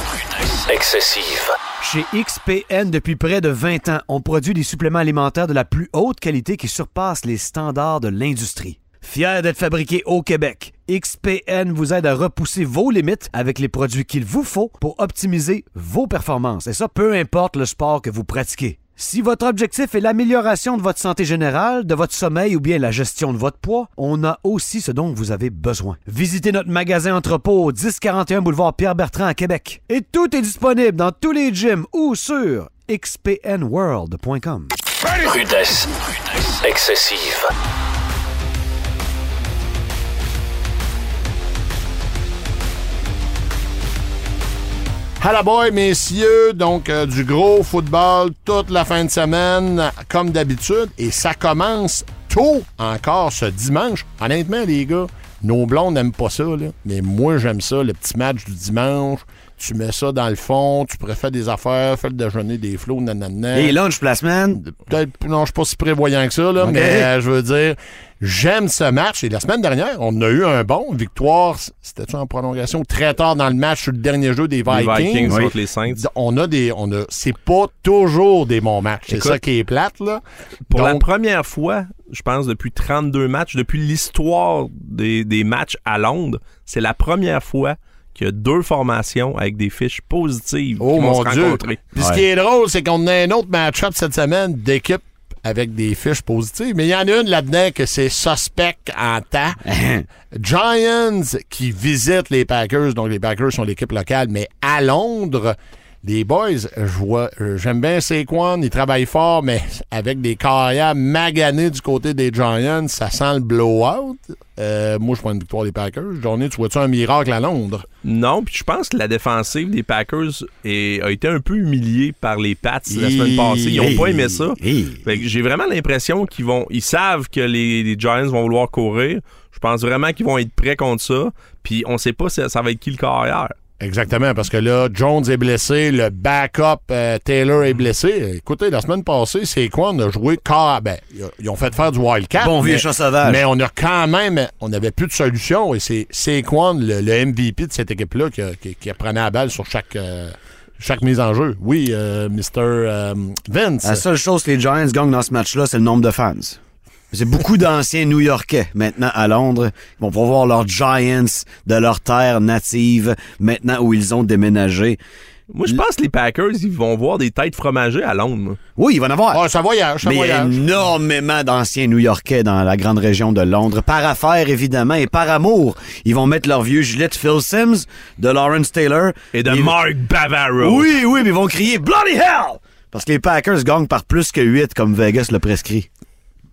Excessive. Chez XPN, depuis près de 20 ans, on produit des suppléments alimentaires de la plus haute qualité qui surpassent les standards de l'industrie. Fier d'être fabriqué au Québec, XPN vous aide à repousser vos limites avec les produits qu'il vous faut pour optimiser vos performances. Et ça, peu importe le sport que vous pratiquez. Si votre objectif est l'amélioration de votre santé générale, de votre sommeil ou bien la gestion de votre poids, on a aussi ce dont vous avez besoin. Visitez notre magasin entrepôt au 1041 boulevard Pierre-Bertrand à Québec. Et tout est disponible dans tous les gyms ou sur xpnworld.com. Excessive. Hello boy, messieurs, donc euh, du gros football toute la fin de semaine, comme d'habitude, et ça commence tôt encore ce dimanche. Honnêtement, les gars, nos blondes n'aiment pas ça, là, mais moi j'aime ça, le petit match du dimanche. Tu mets ça dans le fond, tu préfères des affaires, fais le déjeuner des flots, nanana. Et lunch semaine? Peut-être, non, je suis pas si prévoyant que ça, là, mais euh, je veux dire, j'aime ce match. Et la semaine dernière, on a eu un bon victoire. C'était-tu en prolongation? Très tard dans le match sur le dernier jeu des Les Vikings. Oui. contre les Saints. On a des. On a, c'est pas toujours des bons matchs. C'est ça qui est plate, là. Pour la première fois, je pense, depuis 32 matchs, depuis l'histoire des, des matchs à Londres, c'est la première fois qu'il y a deux formations avec des fiches positives Oh qui vont mon se Dieu. Puis ce qui est drôle, c'est qu'on a un autre match-up cette semaine d'équipe avec des fiches positives. Mais il y en a une là-dedans que c'est suspect en temps. [LAUGHS] Giants qui visitent les Packers. Donc, les Packers sont l'équipe locale, mais à Londres. Les boys, euh, j'aime bien Saquon, ils travaillent fort, mais avec des carrières maganées du côté des Giants, ça sent le blowout. Euh, moi, je prends une victoire des Packers. Journée, tu vois-tu un miracle à Londres? Non, puis je pense que la défensive des Packers est- a été un peu humiliée par les Pats la semaine passée. Ils n'ont pas aimé ça. J'ai vraiment l'impression qu'ils vont. Ils savent que les, les Giants vont vouloir courir. Je pense vraiment qu'ils vont être prêts contre ça. Puis on sait pas si ça va être qui le carrière. Exactement, parce que là, Jones est blessé, le backup euh, Taylor est blessé. Écoutez, la semaine passée, c'est quoi? On a joué car... Ben, ils ont fait faire du wildcat. Bon vieux chat sauvage. Mais on a quand même... On n'avait plus de solution et c'est Saquon, le, le MVP de cette équipe-là, qui, a- qui, qui prenait la balle sur chaque... euh, chaque mise en jeu. Oui, euh, Mr. euh, Vince. La seule chose que les Giants gagnent dans ce match-là, c'est le nombre de fans. C'est beaucoup d'anciens New-Yorkais maintenant à Londres. Ils vont pouvoir voir leurs Giants de leur terre native maintenant où ils ont déménagé. Moi, je pense que les Packers, ils vont voir des têtes fromagées à Londres. moi. Oui, il va en avoir. Ah, ça voyage, ça Mais il y a énormément d'anciens New-Yorkais dans la grande région de Londres. Par affaire, évidemment, et par amour. Ils vont mettre leur vieux gilet de Phil Sims, de Lawrence Taylor. Et de Ils- Mark Bavaro. Oui, oui, mais ils vont crier Bloody Hell! Parce que les Packers gagnent par plus que 8, comme Vegas le prescrit.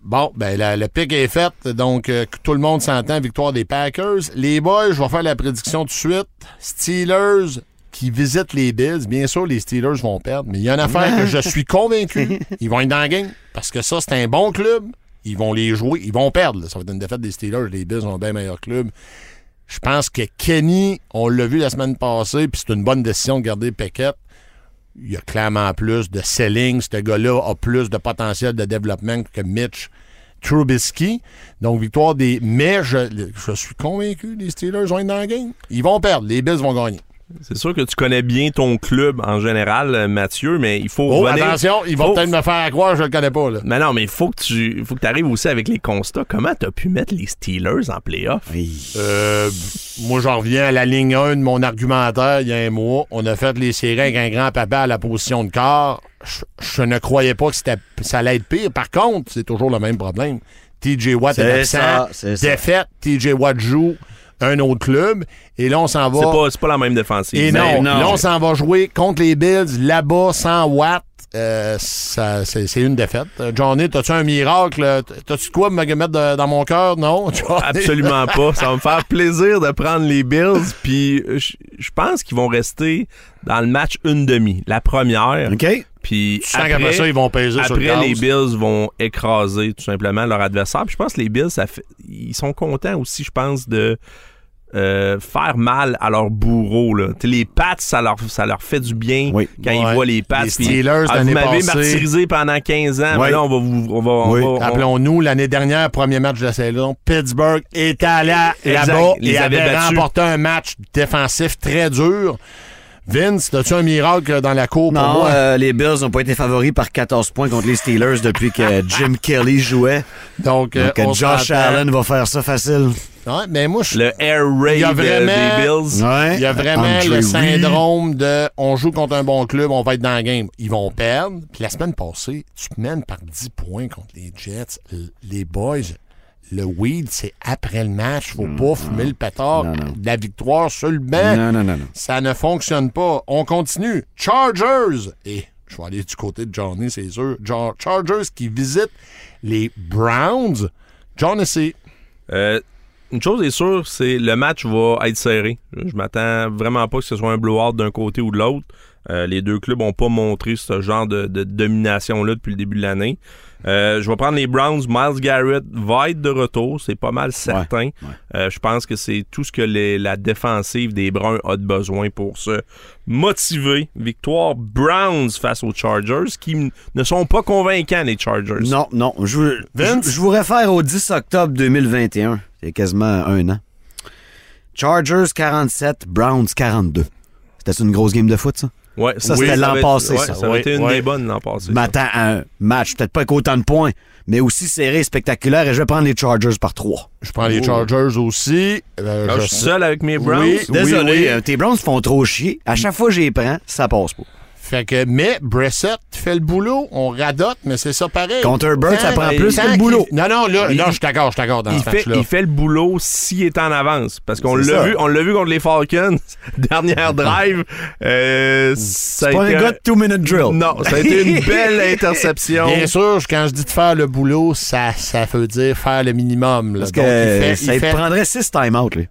Bon, ben la- le pic est fait, donc euh, tout le monde s'entend, victoire des Packers. Les boys, je vais faire la prédiction tout de suite. Steelers qui visitent les Bills. Bien sûr, les Steelers vont perdre, mais il y a une affaire que je suis convaincu, [LAUGHS] ils vont être dans la game, parce que ça, c'est un bon club. Ils vont les jouer, ils vont perdre. là. Ça va être une défaite des Steelers. Les Bills ont un bien meilleur club. Je pense que Kenny, on l'a vu la semaine passée, puis c'est une bonne décision de garder Peckett. Il y a clairement plus de selling. Ce gars-là a plus de potentiel de développement que Mitch Trubisky. Donc, victoire des. Mais je, je suis convaincu, les Steelers vont être dans la game. Ils vont perdre. Les Bills vont gagner. C'est sûr que tu connais bien ton club en général, euh, Mathieu, mais il faut Oh, revenir- attention, ils vont faut- peut-être me faire croire que je le connais pas, là. Mais non, mais il faut que tu faut que arrives aussi avec les constats. Comment tu as pu mettre les Steelers en playoff? Hey. Euh, moi, j'en reviens à la ligne 1 de mon argumentaire il y a un mois. On a fait les séries avec un grand-papa à la position de quart. Je, je ne croyais pas que ça allait être pire. Par contre, c'est toujours le même problème. TJ Watt est, C'est absent. ça, c'est ça. Défaite, TJ Watt joue un autre club. Et là, on s'en va. C'est pas, c'est pas la même défensive. Et non, non. là, on s'en va jouer contre les Bills là-bas sans Watt. Euh, ça, c'est, c'est une défaite. Euh, Johnny, t'as-tu un miracle? T'as-tu de quoi me mettre de- dans mon cœur? Non? [LAUGHS] Johnny? Absolument pas. Ça va me faire plaisir de prendre les Bills. Puis je je pense qu'ils vont rester dans le match une demi. La première. OK? Puis qu'après ça, ils vont peser sur le Après, les Bills vont écraser tout simplement leur adversaire. Puis je pense que les Bills, ça fait, ils sont contents aussi, je pense, de euh, faire mal à leur bourreau. Là. Les Pats, ça leur, ça leur fait du bien Oui. quand Ouais. ils voient les Pats. Les puis, Steelers ah, vous m'avez martyrisé pendant 15 ans. Oui. mais là, on va vous. On va, Oui. on- Rappelons-nous, l'année dernière, premier match de la saison, Pittsburgh était allé là-bas Ils et avaient avait battu. remporté un match défensif très dur. Vince, as-tu un miracle dans la cour pour Non, moi? euh, les Bills n'ont pas été favoris par 14 points contre les Steelers depuis que [LAUGHS] Jim Kelly jouait. Donc, euh, Donc, euh, Josh. Allen va faire ça facile. Ouais, mais moi, je le air raid des Bills. Ouais. Il y a vraiment le syndrome de on joue contre un bon club, on va être dans la game. Ils vont perdre. Puis la semaine passée, tu te mènes par 10 points contre les Jets. Les boys, le weed, c'est après le match. Faut pas fumer le pétard. Non, non. La victoire sur le banc, Non, non, non, non. ça ne fonctionne pas. On continue. Chargers. Et je vais aller du côté de Johnny, c'est sûr. Chargers qui visitent les Browns. John essay. Euh, une chose est sûre, c'est le match va être serré. Je m'attends vraiment pas que ce soit un blowout d'un côté ou de l'autre. Euh, les deux clubs n'ont pas montré ce genre de, de domination-là depuis le début de l'année. Euh, je vais prendre les Browns. Miles Garrett va être de retour, c'est pas mal certain. Euh, je pense que c'est tout ce que les- la défensive des Browns a de besoin pour se motiver. Victoire Browns face aux Chargers, qui ne sont pas convaincants, les Chargers. Non, non. Je, je, je vous réfère au 10 octobre 2021. Il y a quasiment un an. Chargers 47, Browns 42. C'était une grosse game de foot, ça? Ouais, Ça, oui, c'était l'an passé, ouais, ça. Ça Oui, été une oui. des bonnes l'an passé. M'attends à un match, peut-être pas avec autant de points, mais aussi serré, spectaculaire, et je vais prendre les Chargers par 3. Je prends les Oh. Chargers aussi. Euh, Ah, je je suis seul avec mes Browns? Oui. Désolé, oui. euh, tes Browns font trop chier. À chaque fois que j'y prends, ça passe pas. Fait que, mais Brissett fait le boulot, on radote, mais c'est ça pareil. Contre Herbert, ça Tant- prend plus que le boulot. Non, non, là, Il- là, je suis d'accord, je suis d'accord dans il ce fait, il fait le boulot s'il est en avance. Parce qu'on l'a vu, on l'a vu contre les Falcons. [LAUGHS] Dernière [LAUGHS] drive. euh, ça a C'est pas été un gars de two-minute drill. Non, ça a été une [LAUGHS] belle interception. Bien sûr, quand je dis de faire le boulot, ça, ça veut dire faire le minimum. là. Parce Donc, que il fait, ça il fait- prendrait 6 time-out, lui.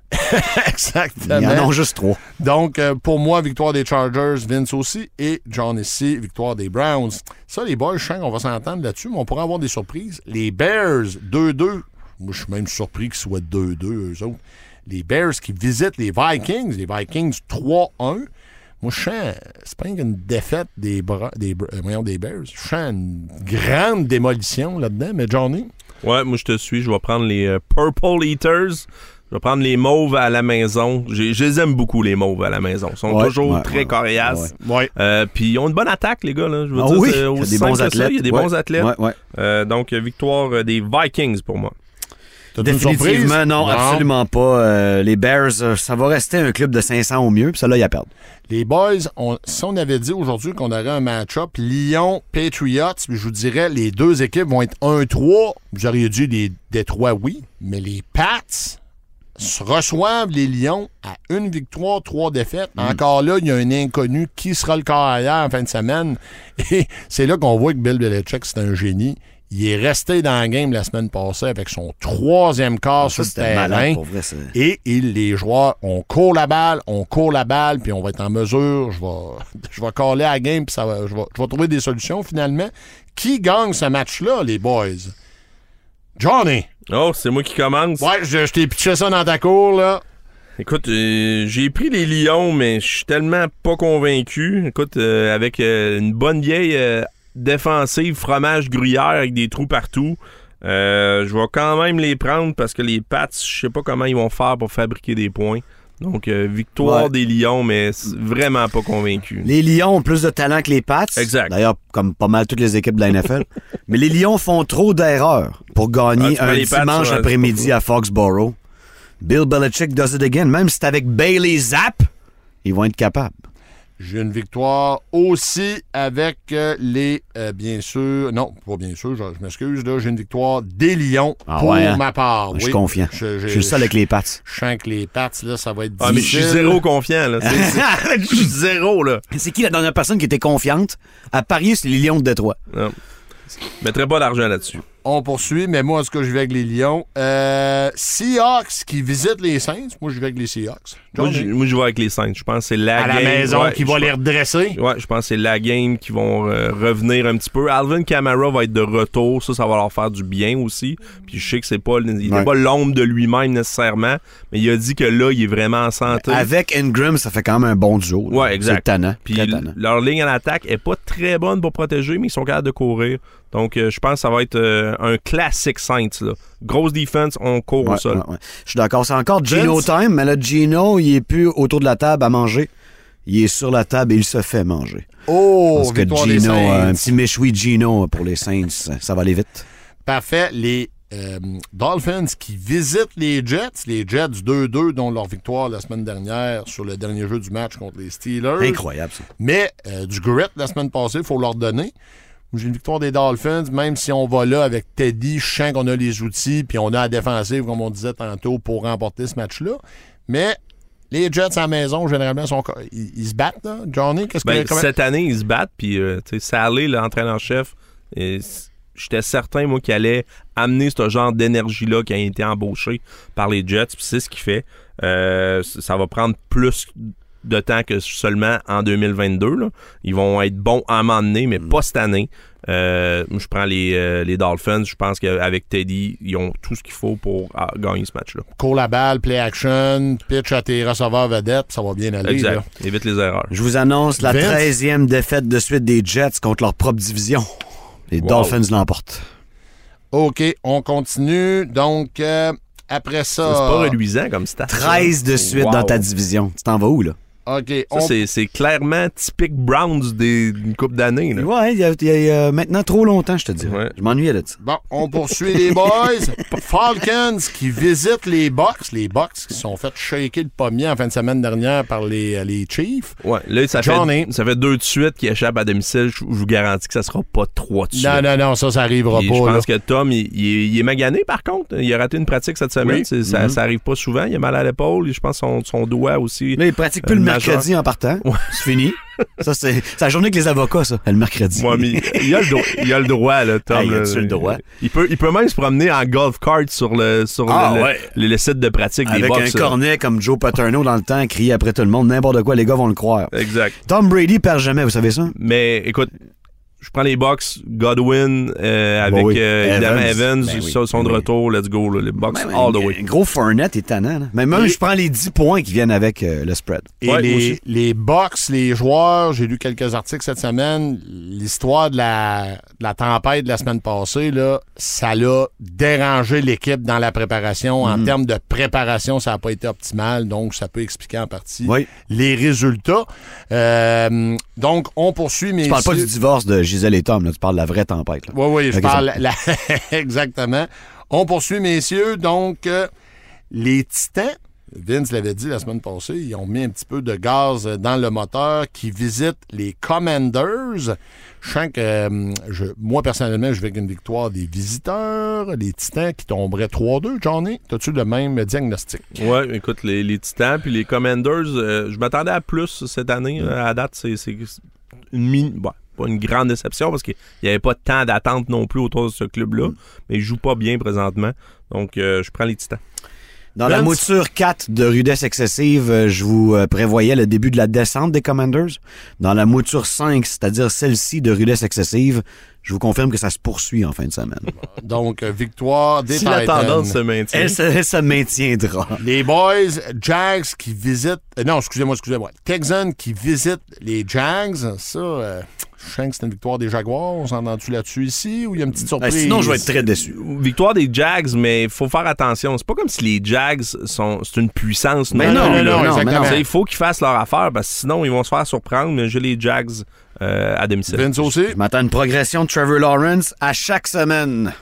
Exactement. En a juste 3. Donc, euh, pour moi, victoire des Chargers, Vince aussi, et John ici, victoire des Browns. Ça, les boys, je sens qu'on va s'entendre là-dessus, mais on pourrait avoir des surprises. Les Bears, 2-2. Moi, je suis même surpris qu'ils soient 2-2, eux autres. Les Bears qui visitent les Vikings, les Vikings 3-1. Moi, je sens, c'est pas une défaite des, des, euh, des Bears. Je sens une grande démolition là-dedans, mais Johnny, Ouais, moi je te suis. Je vais prendre les euh, Purple Eaters. Je vais prendre les mauves à la maison. J'ai- Je les aime beaucoup, les mauves à la maison. Ils sont Ouais, toujours ouais, très ouais, coriaces. ouais. Euh, Puis ils ont une bonne attaque, les gars. Là. Je veux Ah dire, oui, c'est il y a aussi des bons ça. athlètes. Il y a des Ouais, bons athlètes. Ouais, ouais. Euh, donc, euh, victoire des Vikings pour moi. T'as? Définitivement, non, absolument pas. Euh, les Bears, ça va rester un club de 500 au mieux, puis ça, là, il a perdu. Les boys, on- si on avait dit aujourd'hui qu'on aurait un match-up Lyon-Patriots, puis je vous dirais, les deux équipes vont être 1-3. Vous auriez dit les Détroits, oui, mais les Pats reçoivent les Lions à une victoire, trois défaites. Encore là, il y a un inconnu qui sera le carrière en fin de semaine. [LAUGHS] Et c'est là qu'on voit que Bill Belichick, c'est un génie. Il est resté dans la game la semaine passée avec son troisième quart sur le terrain. malade, pour vrai. ça. Et il, les joueurs, on court la balle, on court la balle, puis on va être en mesure, je vais, [LAUGHS] je vais caller à la game, puis ça va, je, vais, je vais trouver des solutions finalement. Qui gagne ce match-là, les boys? Johnny! Oh, c'est moi qui commence. Ouais, je, je t'ai pitché ça dans ta cour, là. Écoute, euh, j'ai pris les Lions, mais je suis tellement pas convaincu. Écoute, euh, avec euh, une bonne vieille défensive, fromage gruyère avec des trous partout, je vais quand même les prendre parce que les Pats, je sais pas comment ils vont faire pour fabriquer des points. Donc, euh, victoire Ouais. des Lions, mais vraiment pas convaincu. Les Lions ont plus de talent que les Pats. Exact. D'ailleurs, comme pas mal toutes les équipes de la NFL. [LAUGHS] Mais les Lions font trop d'erreurs pour Ah, gagner mets un dimanche après-midi à Foxborough. Bill Belichick does it again. Même si c'est avec Bailey Zapp, ils vont être capables. J'ai une victoire aussi avec euh, les, euh, bien sûr, non, pas bien sûr, je, je m'excuse, là, j'ai une victoire des Lions Ah pour ouais, hein? ma part. Je suis oui. confiant. Je, Je suis le seul avec les Pats. Je sens que les Pats, là, ça va être Ah, mais je suis difficile. zéro confiant, là. [LAUGHS] Je suis zéro, là. C'est qui la dernière personne qui était confiante à parier sur les Lions de Détroit? Non. Je mettrais pas d'argent là-dessus. On poursuit, mais moi, en tout cas, je vais avec les Lions. Euh, Seahawks qui visitent les Saints. Moi, je vais avec les Seahawks. Moi, Johnny? je, moi, je vais avec les Saints. Je pense que c'est la à la game. maison ouais, qui va les redresser. Ouais, je pense que c'est la game qui vont euh, revenir un petit peu. Alvin Kamara va être de retour, ça, ça va leur faire du bien aussi. Puis je sais que c'est pas, il n'est Ouais. pas l'ombre de lui-même nécessairement, mais il a dit que là, il est vraiment en santé. Avec Ingram, ça fait quand même un bon duo. là. Ouais, exact. C'est tannant. Puis très l- tannant. leur ligne en attaque est pas très bonne pour protéger, mais ils sont capables de courir. Donc euh, je pense que ça va être euh, un classique Saints. Là. Grosse defense, on court au sol. ouais, ouais. Je suis d'accord. C'est encore Gino Vince? time, mais là, Gino, il est plus autour de la table à manger. Il est sur la table et il se fait manger. Oh, Parce que victoire des Gino, Saints. euh, un petit méchoui Gino pour les Saints, ça- ça va aller vite. Parfait. Les euh, Dolphins qui visitent les Jets. Les Jets 2-2, dont leur victoire la semaine dernière sur le dernier jeu du match contre les Steelers. Incroyable, ça. Mais euh, du grit la semaine passée, il faut leur donner. J'ai une victoire des Dolphins, même si on va là avec Teddy, je sens qu'on a les outils, puis on a la défensive, comme on disait tantôt, pour remporter ce match-là. Mais les Jets à la maison, généralement, sont, ils, ils se battent, là. Johnny, qu'est-ce que... Ben, comment- Cette année, ils se battent, puis euh, Salé, l'entraîneur-chef, j'étais certain, moi, qu'il allait amener ce genre d'énergie-là qui a été embauché par les Jets, puis c'est ce qu'il fait. Euh, ça va prendre plus de temps que seulement en 2022. là. Ils vont être bons à un moment donné, mais pas cette année. Euh, je prends les, euh, les Dolphins. Je pense qu'avec Teddy, ils ont tout ce qu'il faut pour ah, gagner ce match-là. Cours la balle, play action, pitch à tes receveurs vedettes, ça va bien aller. Exact. là. Évite les erreurs. Je vous annonce la Vince? 13e défaite de suite des Jets contre leur propre division. Les Wow. Dolphins l'emportent. OK, on continue. Donc, euh, après ça... C'est pas reluisant comme stat. 13 de suite Wow. dans ta division. Tu t'en vas où, là? OK, Ça, on c'est- clairement typique Browns des- d'une coupe d'années. Ouais, il y a, il y a, euh, maintenant trop longtemps, je te dis. Ouais. Je m'ennuyais de ça. Bon, on poursuit les boys. [LAUGHS] Falcons qui visitent les Bucks. Les Bucks qui se sont fait shaker le pommier en fin de semaine dernière par les, les Chiefs. Ouais, là, ça Johnny. fait, ça fait deux de suite qui échappent à domicile. Je, je vous garantis que ça sera pas trois de suite. Non, non, non, ça, ça arrivera Et pas. je là. pense que Tom, il, il est, il est magané par contre. Il a raté une pratique cette semaine. Oui. C'est- ça, ça arrive pas souvent. Il a mal à l'épaule. Je pense son, son doigt aussi. Là, il pratique plus Euh, le. Mercredi en partant. C'est fini. ça, c'est la journée que les avocats, ça, le mercredi. Ouais, mais il a le, droit, il a le droit, là, Tom. Ah, il a le droit? Il peut, il peut même se promener en golf cart sur le, sur Ah, le, le- ouais. le- le site de pratique des Avec un cornet comme Joe Paterno dans le temps, crier après tout le monde, n'importe quoi, les gars vont le croire. Exact. Tom Brady perd jamais, vous savez ça? Mais écoute, je prends les Bucks, Godwin, euh, avec Bon, oui. euh, Evans. Evans, Ben oui. sont de Ben retour, let's go, là, les Bucks Ben, all the way. Un gros Fournette est tannant. là. Mais même, je prends les 10 points qui viennent avec euh, le spread. Et Ouais, les, les Bucks, les joueurs, j'ai lu quelques articles cette semaine. L'histoire de la, de la tempête de la semaine passée, là, ça l'a dérangé l'équipe dans la préparation. En Mm. termes de préparation, ça n'a pas été optimal, donc ça peut expliquer en partie Oui. les résultats. Euh, donc, on poursuit, mais Tu parles pas du divorce de Gisèle et Tom, là, tu parles de la vraie tempête. là. Oui, oui, je parle. la- [LAUGHS] Exactement. On poursuit, messieurs. Donc, euh, les Titans, Vince l'avait dit la semaine passée, ils ont mis un petit peu de gaz dans le moteur qui visite les Commanders. Je sens que euh, je- moi, personnellement, je vais avec une victoire des visiteurs, les Titans qui tomberaient 3-2. Johnny, as-tu le même diagnostic? Ouais, écoute, les, les Titans puis les Commanders, euh, je m'attendais à plus cette année. Mm. À date, c'est c'est une mini. bon, pas une grande déception parce qu'il n'y avait pas tant d'attente non plus autour de ce club-là. Mm. Mais ils jouent pas bien présentement. Donc, euh, je prends les Titans. Dans la mouture 4 de rudesse excessive, euh, je vous euh, prévoyais le début de la descente des Commanders. Dans la mouture 5, c'est-à-dire celle-ci de rudesse excessive, Je vous confirme que ça se poursuit en fin de semaine. [LAUGHS] Donc, victoire des Si la Titans. tendance se maintient. Elle, se- elle se maintiendra. Les Boys, Jags qui visitent. euh, non, excusez-moi, excusez-moi. Texans qui visitent les Jags. Ça, euh, je sens que c'est une victoire des Jaguars. On s'entend-tu là-dessus ici ou il y a une petite Ben, surprise? sinon, je vais être très déçu. Victoire des Jags, mais il faut faire attention. C'est pas comme si les Jags sont c'est une puissance. Mais non, non, non, non, non. Il faut qu'ils fassent leur affaire parce que sinon ils vont se faire surprendre. Mais j'ai les Jags euh, à domicile. Vince aussi. Je m'attends à une progression de Trevor Lawrence à chaque semaine.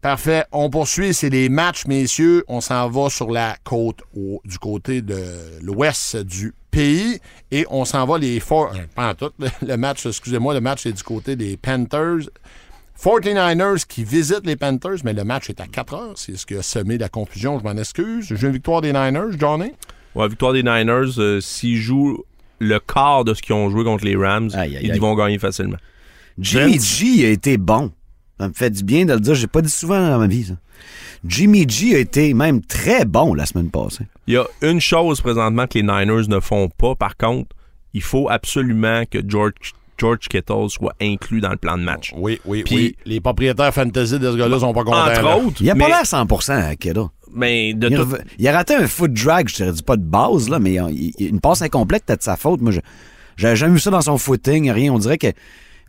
Parfait. On poursuit. C'est les matchs, messieurs. On s'en va sur la côte au- du côté de l'ouest du pays. Et on s'en va les four... euh, Pas en tout. [LAUGHS] Le, match, excusez-moi, le match est du côté des Panthers. 49ers qui visitent les Panthers, mais le match est à 4 heures. C'est ce qui a semé la confusion. Je m'en excuse. J'ai une victoire des Niners, Johnny? Ouais, victoire des Niners. euh, S'ils jouent le quart de ce qu'ils ont joué contre les Rams, Aïe, aïe, ils aïe. vont gagner facilement. Jimmy. G a été bon. Ça me fait du bien de le dire. J'ai pas dit souvent dans ma vie, ça. Jimmy G a été même très bon la semaine passée. Il y a une chose présentement que les Niners ne font pas. Par contre, il faut absolument que George, George Kittle soit inclus dans le plan de match. Oui, oui, Puis- oui. Les propriétaires fantasy de ce gars-là sont pas contents. Entre là. autres, Il a mais, pas l'air 100% à Kittle. mais de Il, tout, rev- il a raté un foot drag, je te dis pas de base, là, mais il- il- une passe incomplète, peut-être de sa faute. Moi, je- j'avais jamais vu ça dans son footing, rien. On dirait que.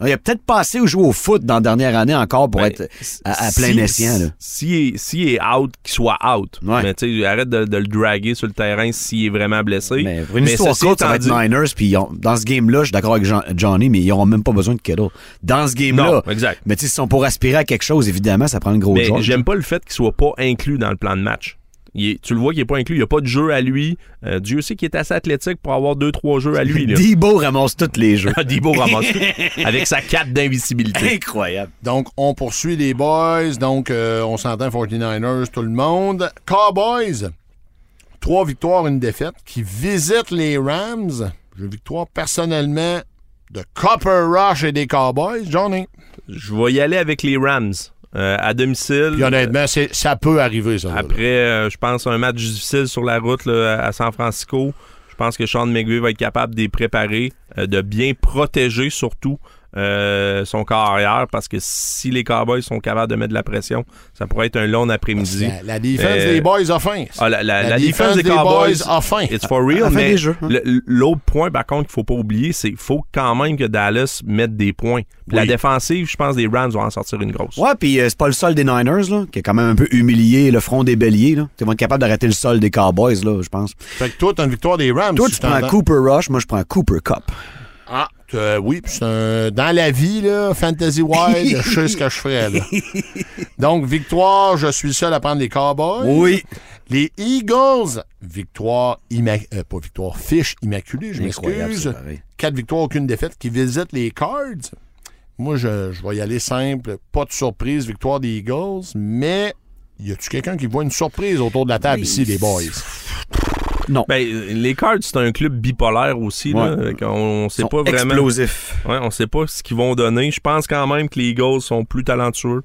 Il a peut-être passé ou joué au foot dans la dernière année encore pour Ben, être à, à plein si- escient. S'il est, s'il est out, qu'il soit out. Ouais. Mais tu sais, arrête de, de le draguer sur le terrain s'il est vraiment blessé. Mais pour une histoire courte, ça va être Niners, puis dans ce game-là, je suis d'accord avec Jean- Johnny, mais ils n'auront même pas besoin de Kittle. Dans ce game-là. Exact. Mais tu sais, sont pour aspirer à quelque chose, évidemment, ça prend le gros Mais George. j'aime pas le fait qu'il soit pas inclus dans le plan de match. Il est- tu le vois qu'il est pas inclus. Il n'y a pas de jeu à lui. Euh, Dieu sait qu'il est assez athlétique pour avoir deux, trois jeux à lui. Là. [LAUGHS] Debo ramasse tous les jeux. [LAUGHS] Debo ramasse tout [LAUGHS] avec sa cape d'invisibilité. Incroyable. Donc, on poursuit les boys. Donc, euh, on s'entend 49ers, tout le monde. Cowboys, trois victoires, une défaite, qui visitent les Rams. Une victoire personnellement de Copper Rush et des Cowboys. Johnny. Je vais y aller avec les Rams euh, à domicile. Puis honnêtement, ça peut arriver, ça. Après, euh, je pense, un match difficile sur la route là, à San Francisco. Je pense que Sean McVay va être capable de les préparer, euh, de bien protéger surtout euh, son corps arrière, parce que si les Cowboys sont capables de mettre de la pression, ça pourrait être un long après-midi. La, la défense Euh, des boys a faim. Ah, la, la- La la défense défense des des Cowboys, boys a faim. It's for real, mais hein. l'autre point, par contre, qu'il faut pas oublier, c'est qu'il faut quand même que Dallas mette des points. La défensive, je pense, des Rams vont en sortir une grosse. Ouais, puis euh, c'est pas le sol des Niners, là, qui a quand même un peu humilié le front des béliers. Là. Ils vont être capables d'arrêter le sol des Cowboys, là, je pense. Fait que toi, t'as une victoire des Rams. Toi, si tu je prends. Cooper Rush, moi, je prends Cooper Cup. Ah, euh, oui, puis c'est un- dans la vie, là, Fantasy Wild, je sais ce que je ferais. Là. [LAUGHS] Donc, victoire, je suis le seul à prendre les Cowboys. Oui. Les Eagles, victoire, imma- euh, pas victoire, fiche immaculée, je m'excuse. Quatre victoires, aucune défaite, qui visitent les Cards. Moi, je, je vais y aller simple, pas de surprise, victoire des Eagles, mais y a-tu quelqu'un qui voit une surprise autour de la table ici, les boys? Ben, les Cards, c'est un club bipolaire aussi. Là, Ouais. Qu'on- on sait Ils pas vraiment. explosifs. Ouais, on sait pas ce qu'ils vont donner. Je pense quand même que les Eagles sont plus talentueux.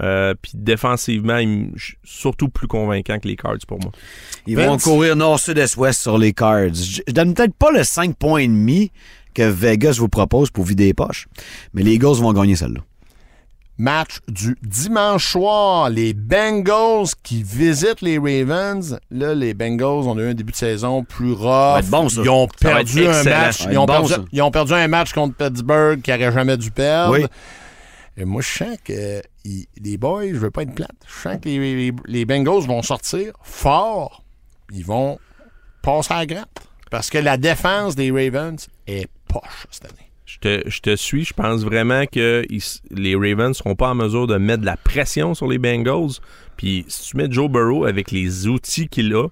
Euh, puis défensivement, ils surtout plus convaincants que les Cards pour moi. Ils Vince? vont courir nord, sud, est, ouest sur les Cards. Je je donne peut-être pas le 5 points et demi que Vegas vous propose pour vider les poches, mais les Eagles vont gagner celle-là. Match du dimanche soir, les Bengals qui visitent les Ravens. Là, les Bengals ont eu un début de saison plus rough. bon. Ils ont perdu un match. Ils ont, bon, perdu, ça. ils ont perdu un match contre Pittsburgh qui n'aurait jamais dû perdre. Oui. Et moi, je sens que les boys, je veux pas être plate. Je sens que les, les- les Bengals vont sortir fort. Ils vont passer à la gratte. Parce que la défense des Ravens est poche cette année. Je te, je te suis. Je pense vraiment que ils les Ravens seront pas en mesure de mettre de la pression sur les Bengals. Puis si tu mets Joe Burrow avec les outils qu'il a,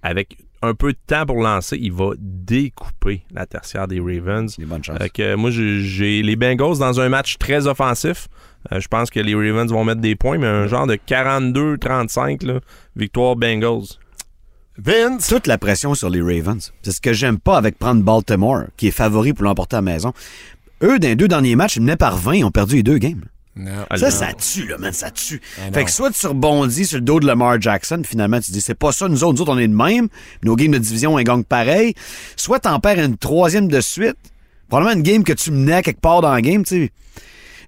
avec un peu de temps pour lancer, il va découper la tertiaire des Ravens. Des bonnes chances. Euh, moi, j'ai les Bengals dans un match très offensif. Euh, je pense que les Ravens vont mettre des points, mais un genre de 42-35, là, victoire Bengals. Vince, Toute la pression sur les Ravens. C'est ce que j'aime pas avec prendre Baltimore, qui est favori pour l'emporter à la maison. Eux, dans les deux derniers matchs, ils menaient par 20, ils ont perdu les deux games. Non. Ah, Ça, ça tue, là, man, ça tue. Ah, non. fait que soit tu rebondis sur le dos de Lamar Jackson, finalement, tu dis, c'est pas ça, nous autres, nous autres, on est de même, nos games de division, on gagne pareil. Soit t'en perds une troisième de suite, probablement une game que tu menais quelque part dans la game, tu sais.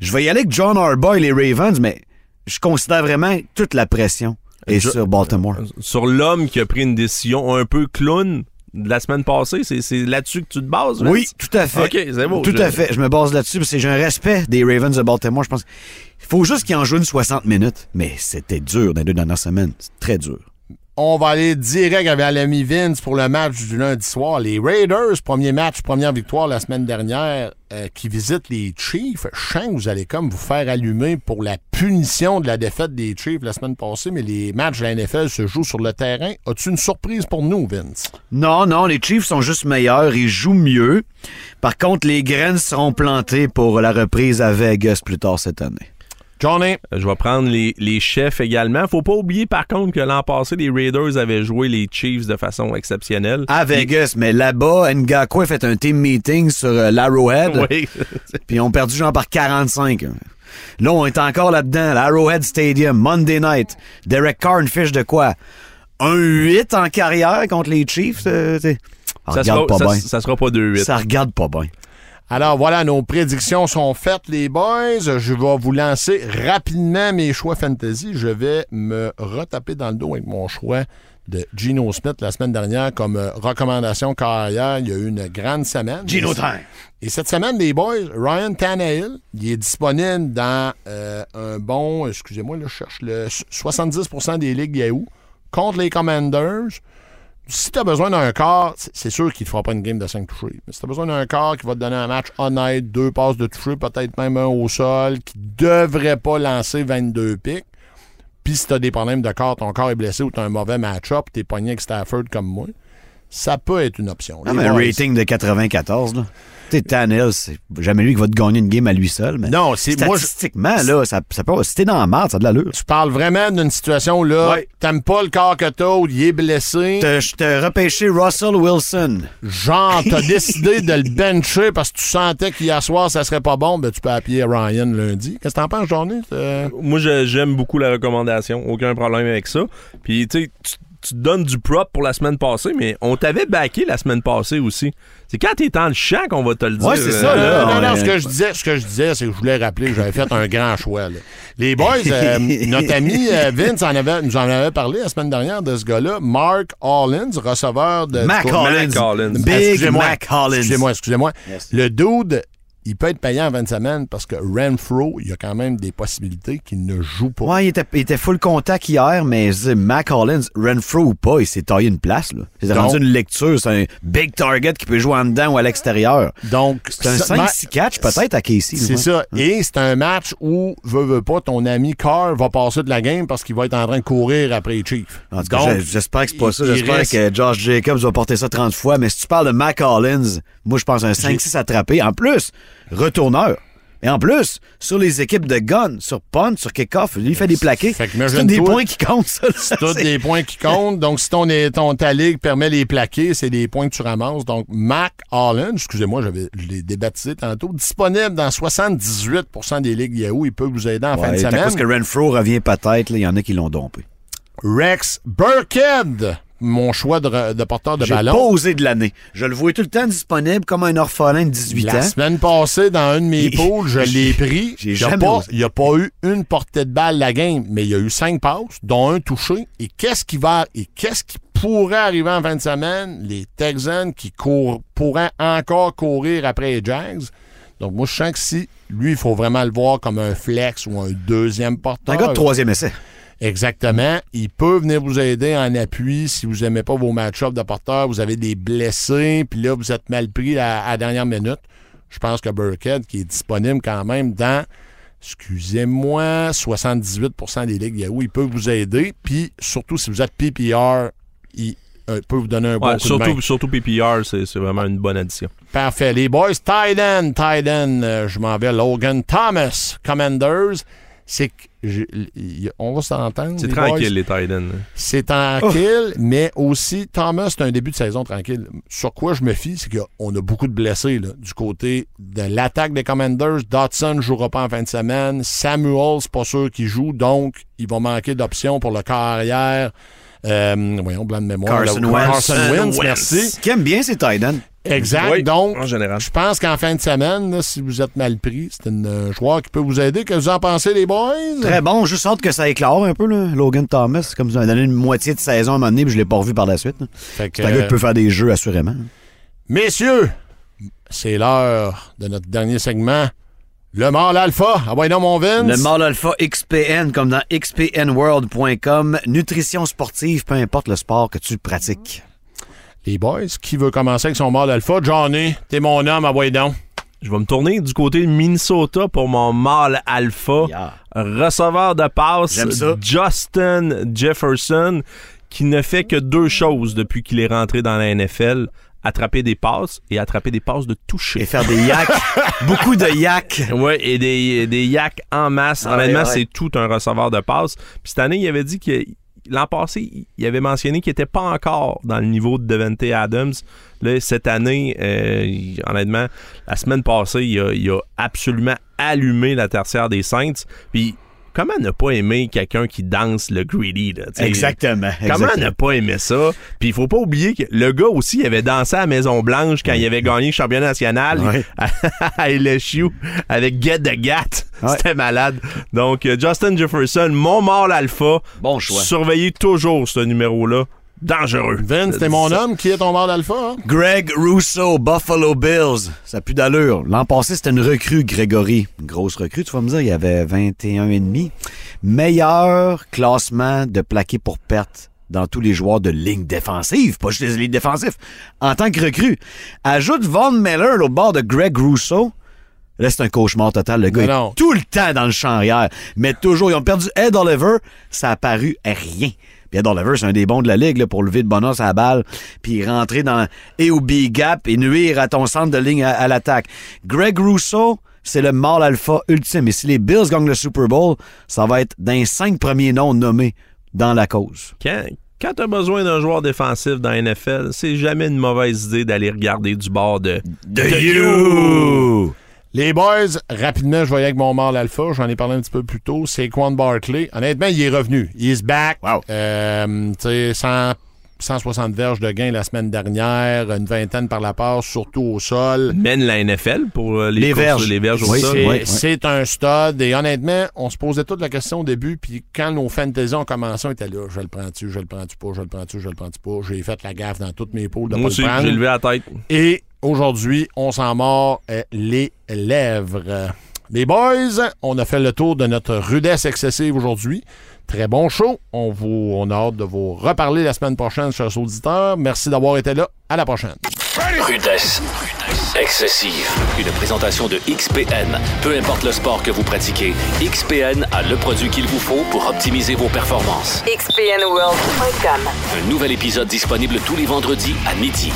Je vais y aller avec John Harbaugh et les Ravens, mais je considère vraiment toute la pression Je- sur Baltimore. Sur l'homme qui a pris une décision un peu clown de la semaine passée, c'est c'est là-dessus que tu te bases, Vince? Oui, tout à fait. OK, c'est beau. Tout Je- à fait. Je me base là-dessus parce que j'ai un respect des Ravens de Baltimore. Je pense il faut juste qu'ils en jouent une 60 minutes. Mais c'était dur dans les deux dernières semaines. C'est très dur. On va aller direct avec l'ami Vince pour le match du lundi soir. Les Raiders, premier match, première victoire la semaine dernière, euh, qui visitent les Chiefs. Je sens que vous allez comme vous faire allumer pour la punition de la défaite des Chiefs la semaine passée, mais les matchs de la NFL se jouent sur le terrain. As-tu une surprise pour nous, Vince? Non, non, les Chiefs sont juste meilleurs. Ils jouent mieux. Par contre, les graines seront plantées pour la reprise à Vegas plus tard cette année. Johnny? Euh, Je vais prendre les, les chefs également. Faut pas oublier par contre que l'an passé, les Raiders avaient joué les Chiefs de façon exceptionnelle. À Vegas, mais là-bas, Ngakwe a fait un team meeting sur euh, l'Arrowhead. Oui. [LAUGHS] Puis ils ont perdu genre par 45. Là, on est encore là-dedans. L'Arrowhead Stadium, Monday night. Derek Carr, une fiche de quoi? Un 8 en carrière contre les Chiefs? euh, ça sera, pas ça, bien. ça sera pas 2-8. Ça regarde pas bien. Alors voilà, nos prédictions sont faites, les boys. Je vais vous lancer rapidement mes choix fantasy. Je vais me retaper dans le dos avec mon choix de Gino Smith la semaine dernière comme euh, recommandation carrière. Il y a eu une grande semaine. Gino time. Et cette semaine, les boys, Ryan Tannehill, il est disponible dans euh, un bon, excusez-moi, là, je cherche le 70% des ligues Yahoo contre les Commanders. Si tu as besoin d'un quart, c'est- sûr qu'il ne te fera pas une game de 5 touchés. Mais si tu as besoin d'un quart qui va te donner un match honnête, deux passes de toucher, peut-être même un au sol, qui devrait pas lancer 22 pics, puis si tu as des problèmes de corps, ton corps est blessé ou tu as un mauvais match-up, tu es pogné avec Stafford comme moi, ça peut être une option. Non, Les mais un rating de 94, là. Tu sais, Tannehill, c'est jamais lui qui va te gagner une game à lui seul, mais Non, c'est moi. statistiquement, là, ça, ça peut, si t'es dans la merde, ça a de l'allure. Tu parles vraiment d'une situation où là, Ouais. t'aimes pas le corps que t'as ou il est blessé. Je t'ai repêché Russell Wilson. Genre, t'as [LAUGHS] décidé de le bencher parce que tu sentais qu'hier soir, ça serait pas bon. Ben, tu peux appuyer Ryan lundi. Qu'est-ce que t'en penses, journée? Euh, Moi, j'aime beaucoup la recommandation. Aucun problème avec ça. Puis, tu sais, tu- te donnes du prop pour la semaine passée, mais on t'avait backé la semaine passée aussi. C'est quand t'es dans le champ qu'on va te le dire. Ouais, c'est ça, Euh, là. non, non, non, on- ce que je disais, ce que je disais, c'est que je voulais rappeler que j'avais fait un grand choix. là. Les [LAUGHS] boys, euh, notre ami euh, Vince en avait, nous en avait parlé la semaine dernière de ce gars-là, Mark Hollins, receveur de Mac Hollins. Big Excusez-moi. Mac Hollins. Excusez-moi, excusez-moi. Yes. Le dude, il peut être payant en 20 semaines parce que Renfro, il y a quand même des possibilités qu'il ne joue pas. Ouais, il était, il était full contact hier, mais Mac Hollins, Renfro ou pas, il s'est taillé une place. là. C'est Donc- rendu une lecture. C'est un big target qui peut jouer en dedans ou à l'extérieur. Donc, C'est un ça- 5-6 catch peut-être à Casey. C'est ça. Et c'est un match où, veux, veux pas, ton ami Carr va passer de la game parce qu'il va être en train de courir après les Chiefs. En tout cas, j'espère que c'est pas ça. il- il J'espère reste- que Josh Jacobs va porter ça 30 fois. Mais si tu parles de Mac Hollins, moi, je pense un 5-6 attrapé. En plus, retourneur. Et en plus, sur les équipes de gun, sur punt, sur kick-off, lui, il fait des plaqués. C'est des points qui comptent, ça. C'est tous des points qui comptent. Donc, si ton, ton ta ligue permet les plaquer, c'est des points que tu ramasses. Donc, Mac Holland, excusez-moi, j'avais, je l'ai débaptisé tantôt, disponible dans 78% des ligues Yahoo. Il peut vous aider en fin de semaine. cause que Renfro revient peut-être, il y en a qui l'ont dompé. Rex Burkhead, mon choix de, porteur de J'ai ballon. pas osé de l'année. Je le vois tout le temps disponible comme un orphelin de 18 La ans. semaine passée, dans un de mes poules, je l'ai [LAUGHS] pris. J'ai Il jamais pas- n'y a pas eu une portée de balle la game, mais il y a eu cinq passes, dont un touché. Et qu'est-ce qui va et qu'est-ce qui pourrait arriver en fin de semaine? Les Texans qui courent, pourraient encore courir après les Jags. Donc, moi, je sens que si lui, il faut vraiment le voir comme un flex ou un deuxième porteur. un gars de troisième essai. Exactement. Il peut venir vous aider en appui si vous n'aimez pas vos match-ups de porteurs, vous avez des blessés, puis là, vous êtes mal pris à, à la dernière minute. Je pense que Burkhead, qui est disponible quand même dans, excusez-moi, 78% des ligues Yahoo, il peut vous aider. Puis, surtout, si vous êtes PPR, il euh, peut vous donner un bon coup de main. surtout, surtout PPR, c'est c'est vraiment une bonne addition. Parfait. Les boys, Tyden, Tyden, euh, je m'en vais. Logan Thomas, Commanders. C'est que, je- on va s'entendre. C'est tranquille, boys. les Titans. C'est tranquille, mais aussi, Thomas, c'est un début de saison tranquille. Sur quoi je me fie, c'est qu'on a beaucoup de blessés là, du côté de l'attaque des Commanders. Dotson ne jouera pas en fin de semaine. Samuel, c'est pas sûr qu'il joue, donc il va manquer d'options pour le carrière Euh, voyons, blanc de mémoire. Carson Wentz. Carson Wentz, merci. Qui aime bien ses tight ends. Exact. Oui, Donc, en général. je pense qu'en fin de semaine, là, si vous êtes mal pris, c'est un euh, joueur qui peut vous aider. Que vous en pensez, les boys? Très bon, juste hâte que ça éclore un peu, là. Logan Thomas. Comme vous avez donné une moitié de saison à un moment donné, puis je l'ai pas revu par la suite. là. Fait que, C'est un gars euh, qui peut faire des jeux, assurément. Messieurs, c'est l'heure de notre dernier segment. Le mâle alpha. Ah ouais, non, mon Vince. Le mâle alpha XPN, comme dans xpnworld.com. Nutrition sportive, peu importe le sport que tu pratiques. Les boys, qui veut commencer avec son mâle alpha? Johnny, t'es mon homme, ah ouais, donc. Je vais me tourner du côté de Minnesota pour mon mâle alpha. Yeah. Receveur de passe. Justin Jefferson, qui ne fait que deux choses depuis qu'il est rentré dans la NFL. Attraper des passes et attraper des passes de toucher. Et faire des yaks. [LAUGHS] Beaucoup de yaks. Ouais, et des, des yaks en masse. Ah Honnêtement, ouais, ouais. c'est tout un receveur de passe. Puis cette année, il avait dit que l'an passé, il avait mentionné qu'il n'était pas encore dans le niveau de Devante Adams. Là, cette année, euh, honnêtement, la semaine passée, il a, il a absolument allumé la tertiaire des Saints. Puis comment ne pas aimer quelqu'un qui danse le greedy? Là, tu sais? Exactement. Comment exactement. ne pas aimer ça? Puis il faut pas oublier que le gars aussi, il avait dansé à la Maison-Blanche quand il avait gagné le championnat national Ouais. [LAUGHS] à, à LSU avec Get the Gat. Ouais. C'était malade. Donc, euh, Justin Jefferson, mon mâle alpha. Bon choix. Surveillez toujours ce numéro-là. Dangereux. Vince, t'es mon homme. Qui est ton mâle alpha? hein? Greg Russo, Buffalo Bills. Ça pue d'allure. L'an passé, c'était une recrue, Grégory. Une grosse recrue, tu vas me dire. Il y avait 21 et demi. Meilleur classement de plaqué pour perte dans tous les joueurs de ligne défensive, pas juste les lignes défensifs, en tant que recrue. Ajoute Von Miller au bord de Greg Russo. Là, c'est un cauchemar total. Le gars est tout le temps dans le champ arrière. Mais toujours, ils ont perdu Ed Oliver. Ça a paru rien. Puis Ed Oliver, c'est un des bons de la ligue là, pour lever de bonheur à la balle, puis rentrer dans et au B-gap et nuire à ton centre de ligne à, à l'attaque. Greg Rousseau, c'est le mâle alpha ultime. Et si les Bills gagnent le Super Bowl, ça va être d'un cinq premiers noms nommés dans la cause. Quand, quand tu as besoin d'un joueur défensif dans la NFL, c'est jamais une mauvaise idée d'aller regarder du bord de, De you! Les boys, rapidement, je voyais avec mon mâle alpha, j'en ai parlé un petit peu plus tôt, c'est Quan Barkley. Honnêtement, il est revenu. Il is back. Wow. Euh, tu sais, 100 160 verges de gain la semaine dernière, une vingtaine par la passe, surtout au sol. mène la NFL pour euh, les, verges. les verges au Oui, sol. C'est ouais. c'est un stud. Et honnêtement, on se posait toute la question au début. Puis quand nos fantasy ont commencé, on était là. Je le prends-tu, je le prends-tu pas, je le prends-tu, je le prends-tu pas. J'ai fait la gaffe dans toutes mes poules de Moi pas aussi, le prendre. j'ai levé la tête. Et aujourd'hui, on s'en mord euh, les lèvres. Les boys, on a fait le tour de notre rudesse excessive aujourd'hui. Très bon show. On, vous, on a hâte de vous reparler la semaine prochaine, chers auditeurs. Merci d'avoir été là. À la prochaine. Rudesse. Excessive. Une présentation de XPN. Peu importe le sport que vous pratiquez, XPN a le produit qu'il vous faut pour optimiser vos performances. xpnworld.com. Un nouvel épisode disponible tous les vendredis à midi.